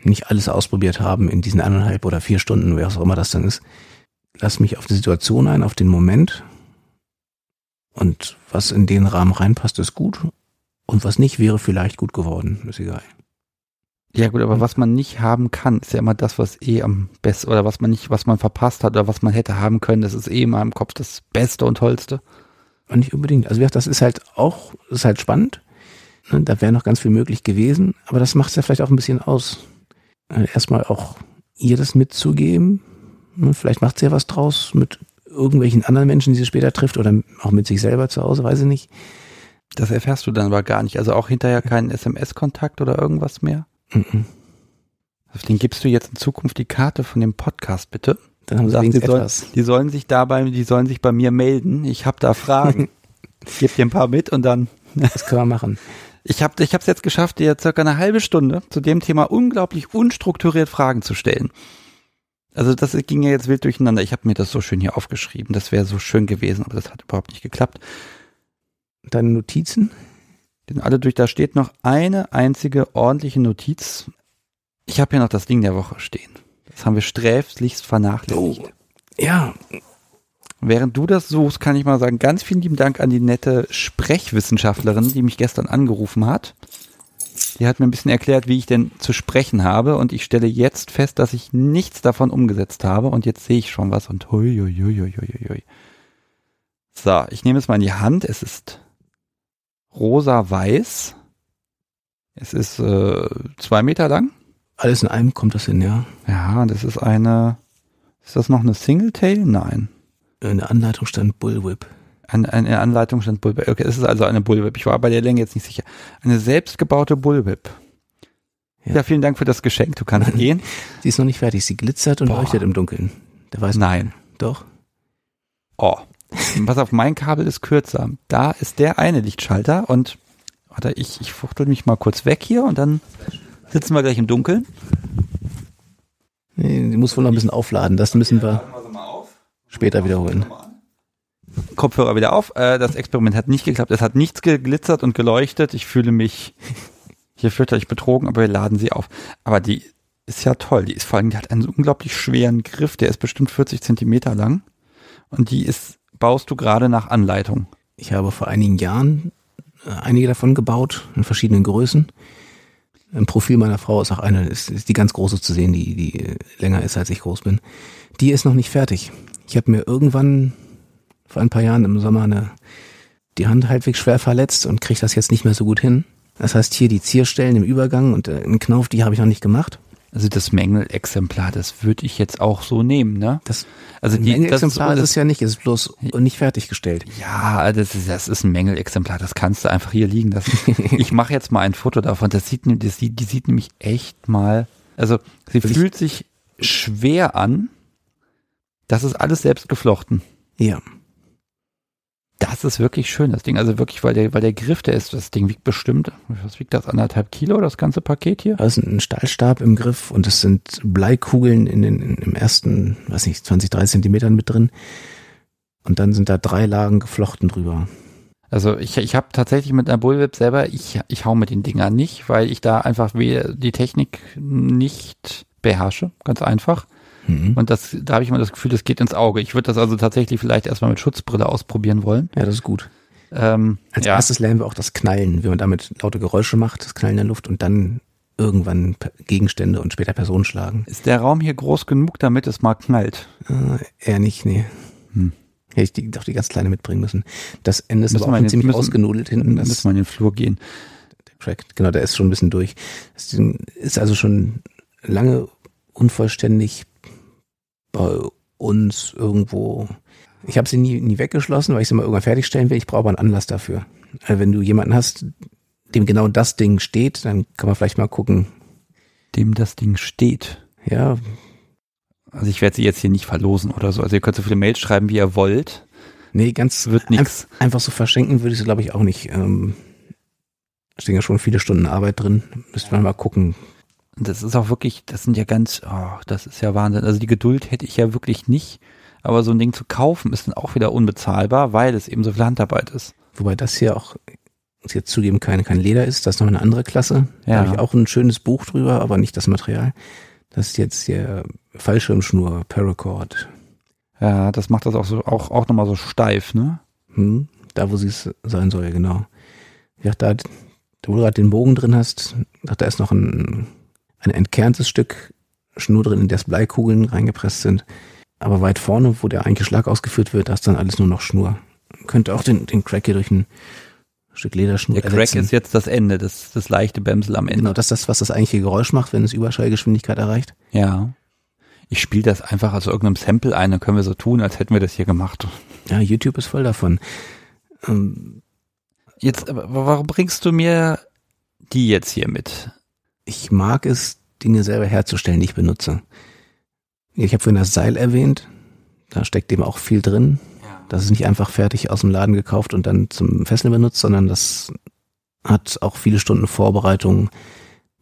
nicht alles ausprobiert haben in diesen eineinhalb oder vier Stunden, wer auch immer das dann ist. Lass mich auf die Situation ein, auf den Moment. Und was in den Rahmen reinpasst, ist gut. Und was nicht, wäre vielleicht gut geworden. Ist egal. Ja gut, aber was man nicht haben kann, ist ja immer das, was eh am besten oder was man nicht, was man verpasst hat oder was man hätte haben können, das ist eh immer im Kopf das Beste und Tollste. Und nicht unbedingt. Also das ist halt auch, das ist halt spannend. Ne, da wäre noch ganz viel möglich gewesen, aber das macht es ja vielleicht auch ein bisschen aus. Äh, erstmal auch ihr das mitzugeben. Ne, vielleicht macht sie ja was draus mit irgendwelchen anderen Menschen, die sie später trifft oder auch mit sich selber zu Hause, weiß ich nicht. Das erfährst du dann aber gar nicht. Also auch hinterher keinen SMS-Kontakt oder irgendwas mehr? Mhm. Auf den gibst du jetzt in Zukunft die Karte von dem Podcast, bitte. Dann haben sie sagst, die, sollen, die sollen sich dabei, die sollen sich bei mir melden. Ich habe da Fragen. ich gebe dir ein paar mit und dann. das können wir machen. Ich habe ich es jetzt geschafft, dir circa eine halbe Stunde zu dem Thema unglaublich unstrukturiert Fragen zu stellen. Also das ging ja jetzt wild durcheinander. Ich habe mir das so schön hier aufgeschrieben. Das wäre so schön gewesen, aber das hat überhaupt nicht geklappt. Deine Notizen? Die sind alle durch. Da steht noch eine einzige ordentliche Notiz. Ich habe hier noch das Ding der Woche stehen. Das haben wir sträflichst vernachlässigt. Oh, ja. Während du das suchst, kann ich mal sagen, ganz vielen lieben Dank an die nette Sprechwissenschaftlerin, die mich gestern angerufen hat. Die hat mir ein bisschen erklärt, wie ich denn zu sprechen habe und ich stelle jetzt fest, dass ich nichts davon umgesetzt habe und jetzt sehe ich schon was und hui, hui, hui, hui, hui. So, ich nehme es mal in die Hand. Es ist rosa-weiß. Es ist äh, zwei Meter lang. Alles in einem kommt das hin, ja. Ja, das ist eine. Ist das noch eine Singletail? Nein. In der Anleitung stand Bullwhip. An, eine Anleitung stand Bullwhip. Okay, es ist also eine Bullwhip. Ich war bei der Länge jetzt nicht sicher. Eine selbstgebaute Bullwhip. Ja. ja, vielen Dank für das Geschenk. Du kannst gehen. Sie ist noch nicht fertig. Sie glitzert und Boah. leuchtet im Dunkeln. Der weiß Nein. Doch. Oh. Pass auf, mein Kabel ist kürzer. Da ist der eine Lichtschalter und warte, ich, ich fuchtel mich mal kurz weg hier und dann sitzen wir gleich im Dunkeln. Nee, die muss wohl noch ein bisschen aufladen. Das müssen wir später wiederholen. Kopfhörer wieder auf. Äh, das Experiment hat nicht geklappt. Es hat nichts geglitzert und geleuchtet. Ich fühle mich hier fürchterlich betrogen, aber wir laden sie auf. Aber die ist ja toll. Die ist vor allem, die hat einen unglaublich schweren Griff. Der ist bestimmt 40 Zentimeter lang. Und die ist, baust du gerade nach Anleitung. Ich habe vor einigen Jahren äh, einige davon gebaut, in verschiedenen Größen. Im Profil meiner Frau ist auch eine, ist, ist die ganz große zu sehen, die, die länger ist, als ich groß bin. Die ist noch nicht fertig. Ich habe mir irgendwann vor ein paar Jahren im Sommer eine, die Hand halbwegs schwer verletzt und kriege das jetzt nicht mehr so gut hin. Das heißt, hier die Zierstellen im Übergang und äh, einen Knauf, die habe ich noch nicht gemacht. Also das Mängelexemplar, das würde ich jetzt auch so nehmen, ne? Das, also die, Mängelexemplar das ist, ist, es ja nicht, es ist bloß nicht fertiggestellt. Ja, das ist, das ist ein Mängelexemplar, das kannst du einfach hier liegen lassen. ich mache jetzt mal ein Foto davon, das sieht, das sieht, die sieht nämlich echt mal, also sie Will fühlt sich schwer an, das ist alles selbst geflochten. Ja. Das ist wirklich schön, das Ding. Also wirklich, weil der, weil der Griff, der ist, das Ding wiegt bestimmt, was wiegt das, anderthalb Kilo, das ganze Paket hier? Das ist ein Stahlstab im Griff und es sind Bleikugeln in den, in, im ersten, weiß nicht, 20, 30 Zentimetern mit drin. Und dann sind da drei Lagen geflochten drüber. Also ich, ich habe tatsächlich mit einer Bullwhip selber, ich, ich hau mit den Dingern nicht, weil ich da einfach die Technik nicht beherrsche, ganz einfach. Mhm. Und das, da habe ich immer das Gefühl, das geht ins Auge. Ich würde das also tatsächlich vielleicht erstmal mit Schutzbrille ausprobieren wollen. Ja, das ist gut. Ähm, Als ja. erstes lernen wir auch das Knallen, wie man damit laute Geräusche macht, das Knallen in der Luft und dann irgendwann Gegenstände und später Personen schlagen. Ist der Raum hier groß genug, damit es mal knallt? Äh, eher nicht, nee. Hm. Hätte ich die, doch die ganz kleine mitbringen müssen. Das Ende ist aber auch den, ziemlich müssen, ausgenudelt hinten. Das müssen wir in den Flur gehen. Der Track, genau, der ist schon ein bisschen durch. Das ist also schon lange unvollständig bei uns irgendwo. Ich habe sie nie, nie weggeschlossen, weil ich sie mal irgendwann fertigstellen will. Ich brauche aber einen Anlass dafür. Also wenn du jemanden hast, dem genau das Ding steht, dann kann man vielleicht mal gucken. Dem das Ding steht. Ja. Also ich werde sie jetzt hier nicht verlosen oder so. Also ihr könnt so viele Mails schreiben, wie ihr wollt. Nee, ganz wird nichts. Einfach so verschenken würde ich sie, glaube ich, auch nicht. Ähm, stehen ja schon viele Stunden Arbeit drin. Müsste man mal gucken, das ist auch wirklich, das sind ja ganz, oh, das ist ja Wahnsinn. Also die Geduld hätte ich ja wirklich nicht. Aber so ein Ding zu kaufen ist dann auch wieder unbezahlbar, weil es eben so viel Handarbeit ist. Wobei das hier auch, jetzt zugeben, kein, kein Leder ist. Das ist noch eine andere Klasse. Ja. Da habe ich auch ein schönes Buch drüber, aber nicht das Material. Das ist jetzt hier Fallschirmschnur, Paracord. Ja, das macht das auch so, auch, auch nochmal so steif, ne? Hm, da, wo sie es sein soll, genau. Ja, da, da wo du gerade den Bogen drin hast, da ist noch ein ein entkerntes Stück Schnur drin, in das Bleikugeln reingepresst sind. Aber weit vorne, wo der eigentliche Schlag ausgeführt wird, da ist dann alles nur noch Schnur. Man könnte auch den, den Crack hier durch ein Stück Lederschnur Der Crack ersetzen. ist jetzt das Ende, das, das leichte Bämsel am Ende. Genau, das ist das, was das eigentliche Geräusch macht, wenn es Überschallgeschwindigkeit erreicht. Ja. Ich spiele das einfach aus irgendeinem Sample ein, dann können wir so tun, als hätten wir das hier gemacht. Ja, YouTube ist voll davon. Ähm, jetzt, aber warum bringst du mir die jetzt hier mit? Ich mag es, Dinge selber herzustellen, die ich benutze. Ich habe vorhin das Seil erwähnt. Da steckt eben auch viel drin. Ja. Das ist nicht einfach fertig aus dem Laden gekauft und dann zum Fesseln benutzt, sondern das hat auch viele Stunden Vorbereitung,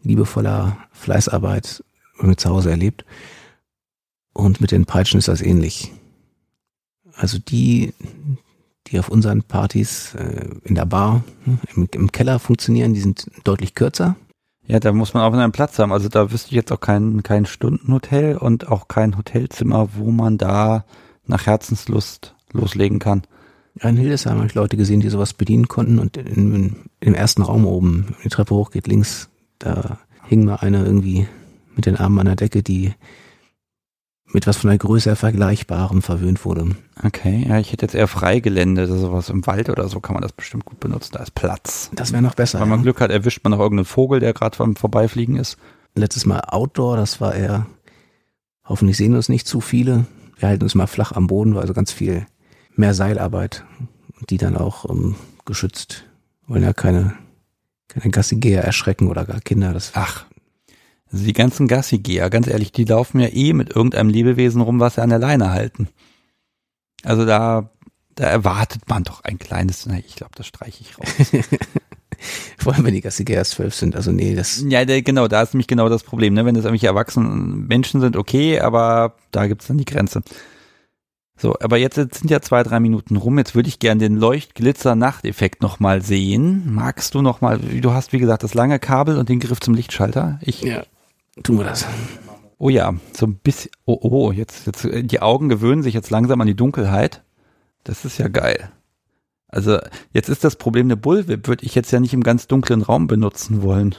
liebevoller Fleißarbeit mit zu Hause erlebt. Und mit den Peitschen ist das ähnlich. Also die, die auf unseren Partys äh, in der Bar im, im Keller funktionieren, die sind deutlich kürzer. Ja, da muss man auch einen Platz haben. Also da wüsste ich jetzt auch kein, kein Stundenhotel und auch kein Hotelzimmer, wo man da nach Herzenslust loslegen kann. Ja, in Hildesheim habe ich Leute gesehen, die sowas bedienen konnten und in, in, im ersten Raum oben, die Treppe hoch geht links, da hing mal einer irgendwie mit den Armen an der Decke, die mit was von der Größe vergleichbarem verwöhnt wurde. Okay, ja, ich hätte jetzt eher Freigelände, sowas im Wald oder so kann man das bestimmt gut benutzen, da ist Platz. Das wäre noch besser. Wenn man ja. Glück hat, erwischt man noch irgendeinen Vogel, der gerade beim Vorbeifliegen ist. Letztes Mal Outdoor, das war eher, hoffentlich sehen uns nicht zu viele. Wir halten uns mal flach am Boden, war also ganz viel mehr Seilarbeit. die dann auch um, ähm, geschützt. Wollen ja keine, keine Gassigeher erschrecken oder gar Kinder. Das Ach, also die ganzen Gassigeher, ganz ehrlich, die laufen ja eh mit irgendeinem Lebewesen rum, was sie an der Leine halten. Also da, da erwartet man doch ein kleines, na, ich glaube, das streiche ich raus. Vor allem, wenn die Gassigeher erst zwölf sind. Also nee, das. Ja, der, genau, da ist nämlich genau das Problem. Ne? Wenn es irgendwelche erwachsenen Menschen sind, okay, aber da gibt's dann die Grenze. So, aber jetzt, jetzt sind ja zwei, drei Minuten rum. Jetzt würde ich gern den Leucht-Glitzer-Nachteffekt nochmal sehen. Magst du nochmal, du hast wie gesagt das lange Kabel und den Griff zum Lichtschalter. Ich, ja, tun wir das. Oh ja, so ein bisschen, oh, oh, jetzt, jetzt, die Augen gewöhnen sich jetzt langsam an die Dunkelheit. Das ist ja geil. Also, jetzt ist das Problem, eine Bullwhip würde ich jetzt ja nicht im ganz dunklen Raum benutzen wollen.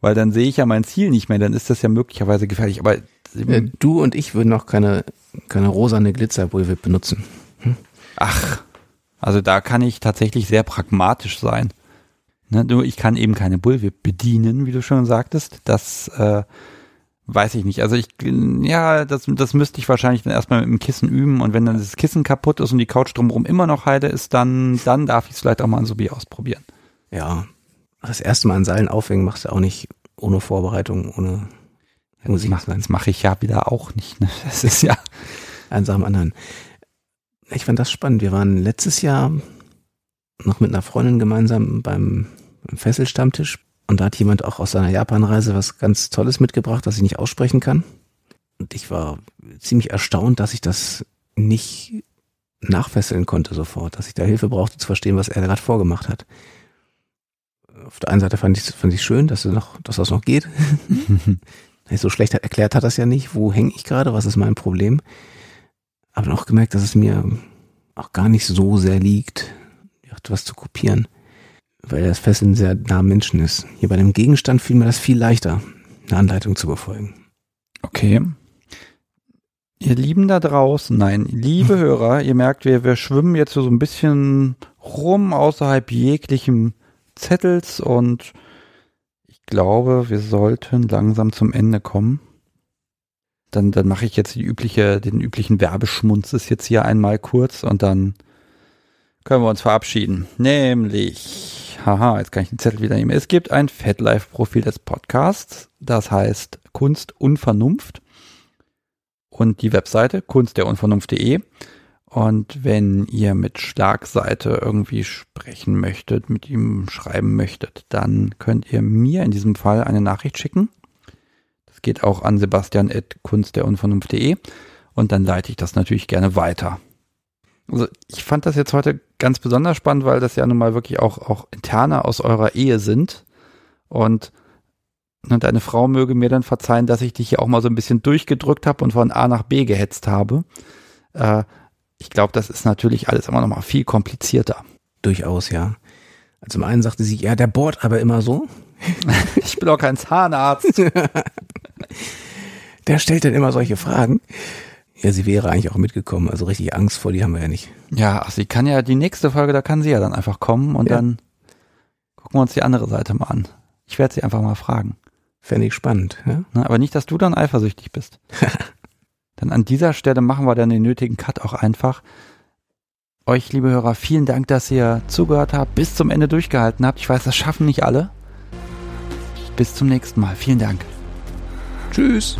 Weil dann sehe ich ja mein Ziel nicht mehr, dann ist das ja möglicherweise gefährlich. Aber ja, du und ich würden auch keine, keine rosane Glitzerbullwhip benutzen. Hm? Ach, also da kann ich tatsächlich sehr pragmatisch sein. Ne, nur ich kann eben keine Bullwhip bedienen, wie du schon sagtest. Das äh, weiß ich nicht. Also ich, ja, das, das müsste ich wahrscheinlich dann erstmal mit dem Kissen üben und wenn dann das Kissen kaputt ist und die Couch drumherum immer noch heide ist, dann, dann darf ich es vielleicht auch mal an Sobi ausprobieren. Ja, das erste Mal an Seilen aufhängen machst du auch nicht ohne Vorbereitung, ohne ich machen. Das mache ich ja wieder auch nicht. Ne? Das ist ja eins am anderen. Ich fand das spannend. Wir waren letztes Jahr noch mit einer Freundin gemeinsam beim, beim Fesselstammtisch und da hat jemand auch aus seiner Japanreise was ganz Tolles mitgebracht, das ich nicht aussprechen kann. Und ich war ziemlich erstaunt, dass ich das nicht nachfesseln konnte sofort, dass ich da Hilfe brauchte zu verstehen, was er gerade vorgemacht hat. Auf der einen Seite fand ich fand ich schön, dass, noch, dass das noch geht. so schlecht erklärt hat das ja nicht, wo hänge ich gerade, was ist mein Problem. Aber auch gemerkt, dass es mir auch gar nicht so sehr liegt, etwas zu kopieren, weil das Fesseln sehr nah am Menschen ist. Hier bei dem Gegenstand fiel mir das viel leichter, eine Anleitung zu befolgen. Okay. Ihr Lieben da draußen, nein, liebe Hörer, ihr merkt, wir, wir schwimmen jetzt so ein bisschen rum außerhalb jeglichem Zettels und glaube, wir sollten langsam zum Ende kommen. Dann, dann mache ich jetzt die übliche, den üblichen Werbeschmunzes jetzt hier einmal kurz und dann können wir uns verabschieden. Nämlich, haha, jetzt kann ich den Zettel wieder nehmen. Es gibt ein FatLife-Profil des Podcasts, das heißt Kunst und Vernunft. Und die Webseite kunstderunvernunft.de. Und wenn ihr mit Schlagseite irgendwie sprechen möchtet, mit ihm schreiben möchtet, dann könnt ihr mir in diesem Fall eine Nachricht schicken. Das geht auch an sebastian.kunstderunvernunft.de und dann leite ich das natürlich gerne weiter. Also ich fand das jetzt heute ganz besonders spannend, weil das ja nun mal wirklich auch, auch interne aus eurer Ehe sind. Und und deine Frau möge mir dann verzeihen, dass ich dich hier auch mal so ein bisschen durchgedrückt habe und von A nach B gehetzt habe. Äh, ich glaube, das ist natürlich alles immer noch mal viel komplizierter. Durchaus, ja. Also zum einen sagte sie, ja, der bohrt aber immer so. ich bin auch kein Zahnarzt. der stellt dann immer solche Fragen. Ja, sie wäre eigentlich auch mitgekommen. Also richtig Angst vor die haben wir ja nicht. Ja, ach, sie kann ja die nächste Folge, da kann sie ja dann einfach kommen und ja. dann gucken wir uns die andere Seite mal an. Ich werde sie einfach mal fragen. Fände ich spannend, ja? aber nicht, dass du dann eifersüchtig bist. Dann an dieser Stelle machen wir dann den nötigen Cut auch einfach. Euch, liebe Hörer, vielen Dank, dass ihr zugehört habt, bis zum Ende durchgehalten habt. Ich weiß, das schaffen nicht alle. Bis zum nächsten Mal. Vielen Dank. Tschüss.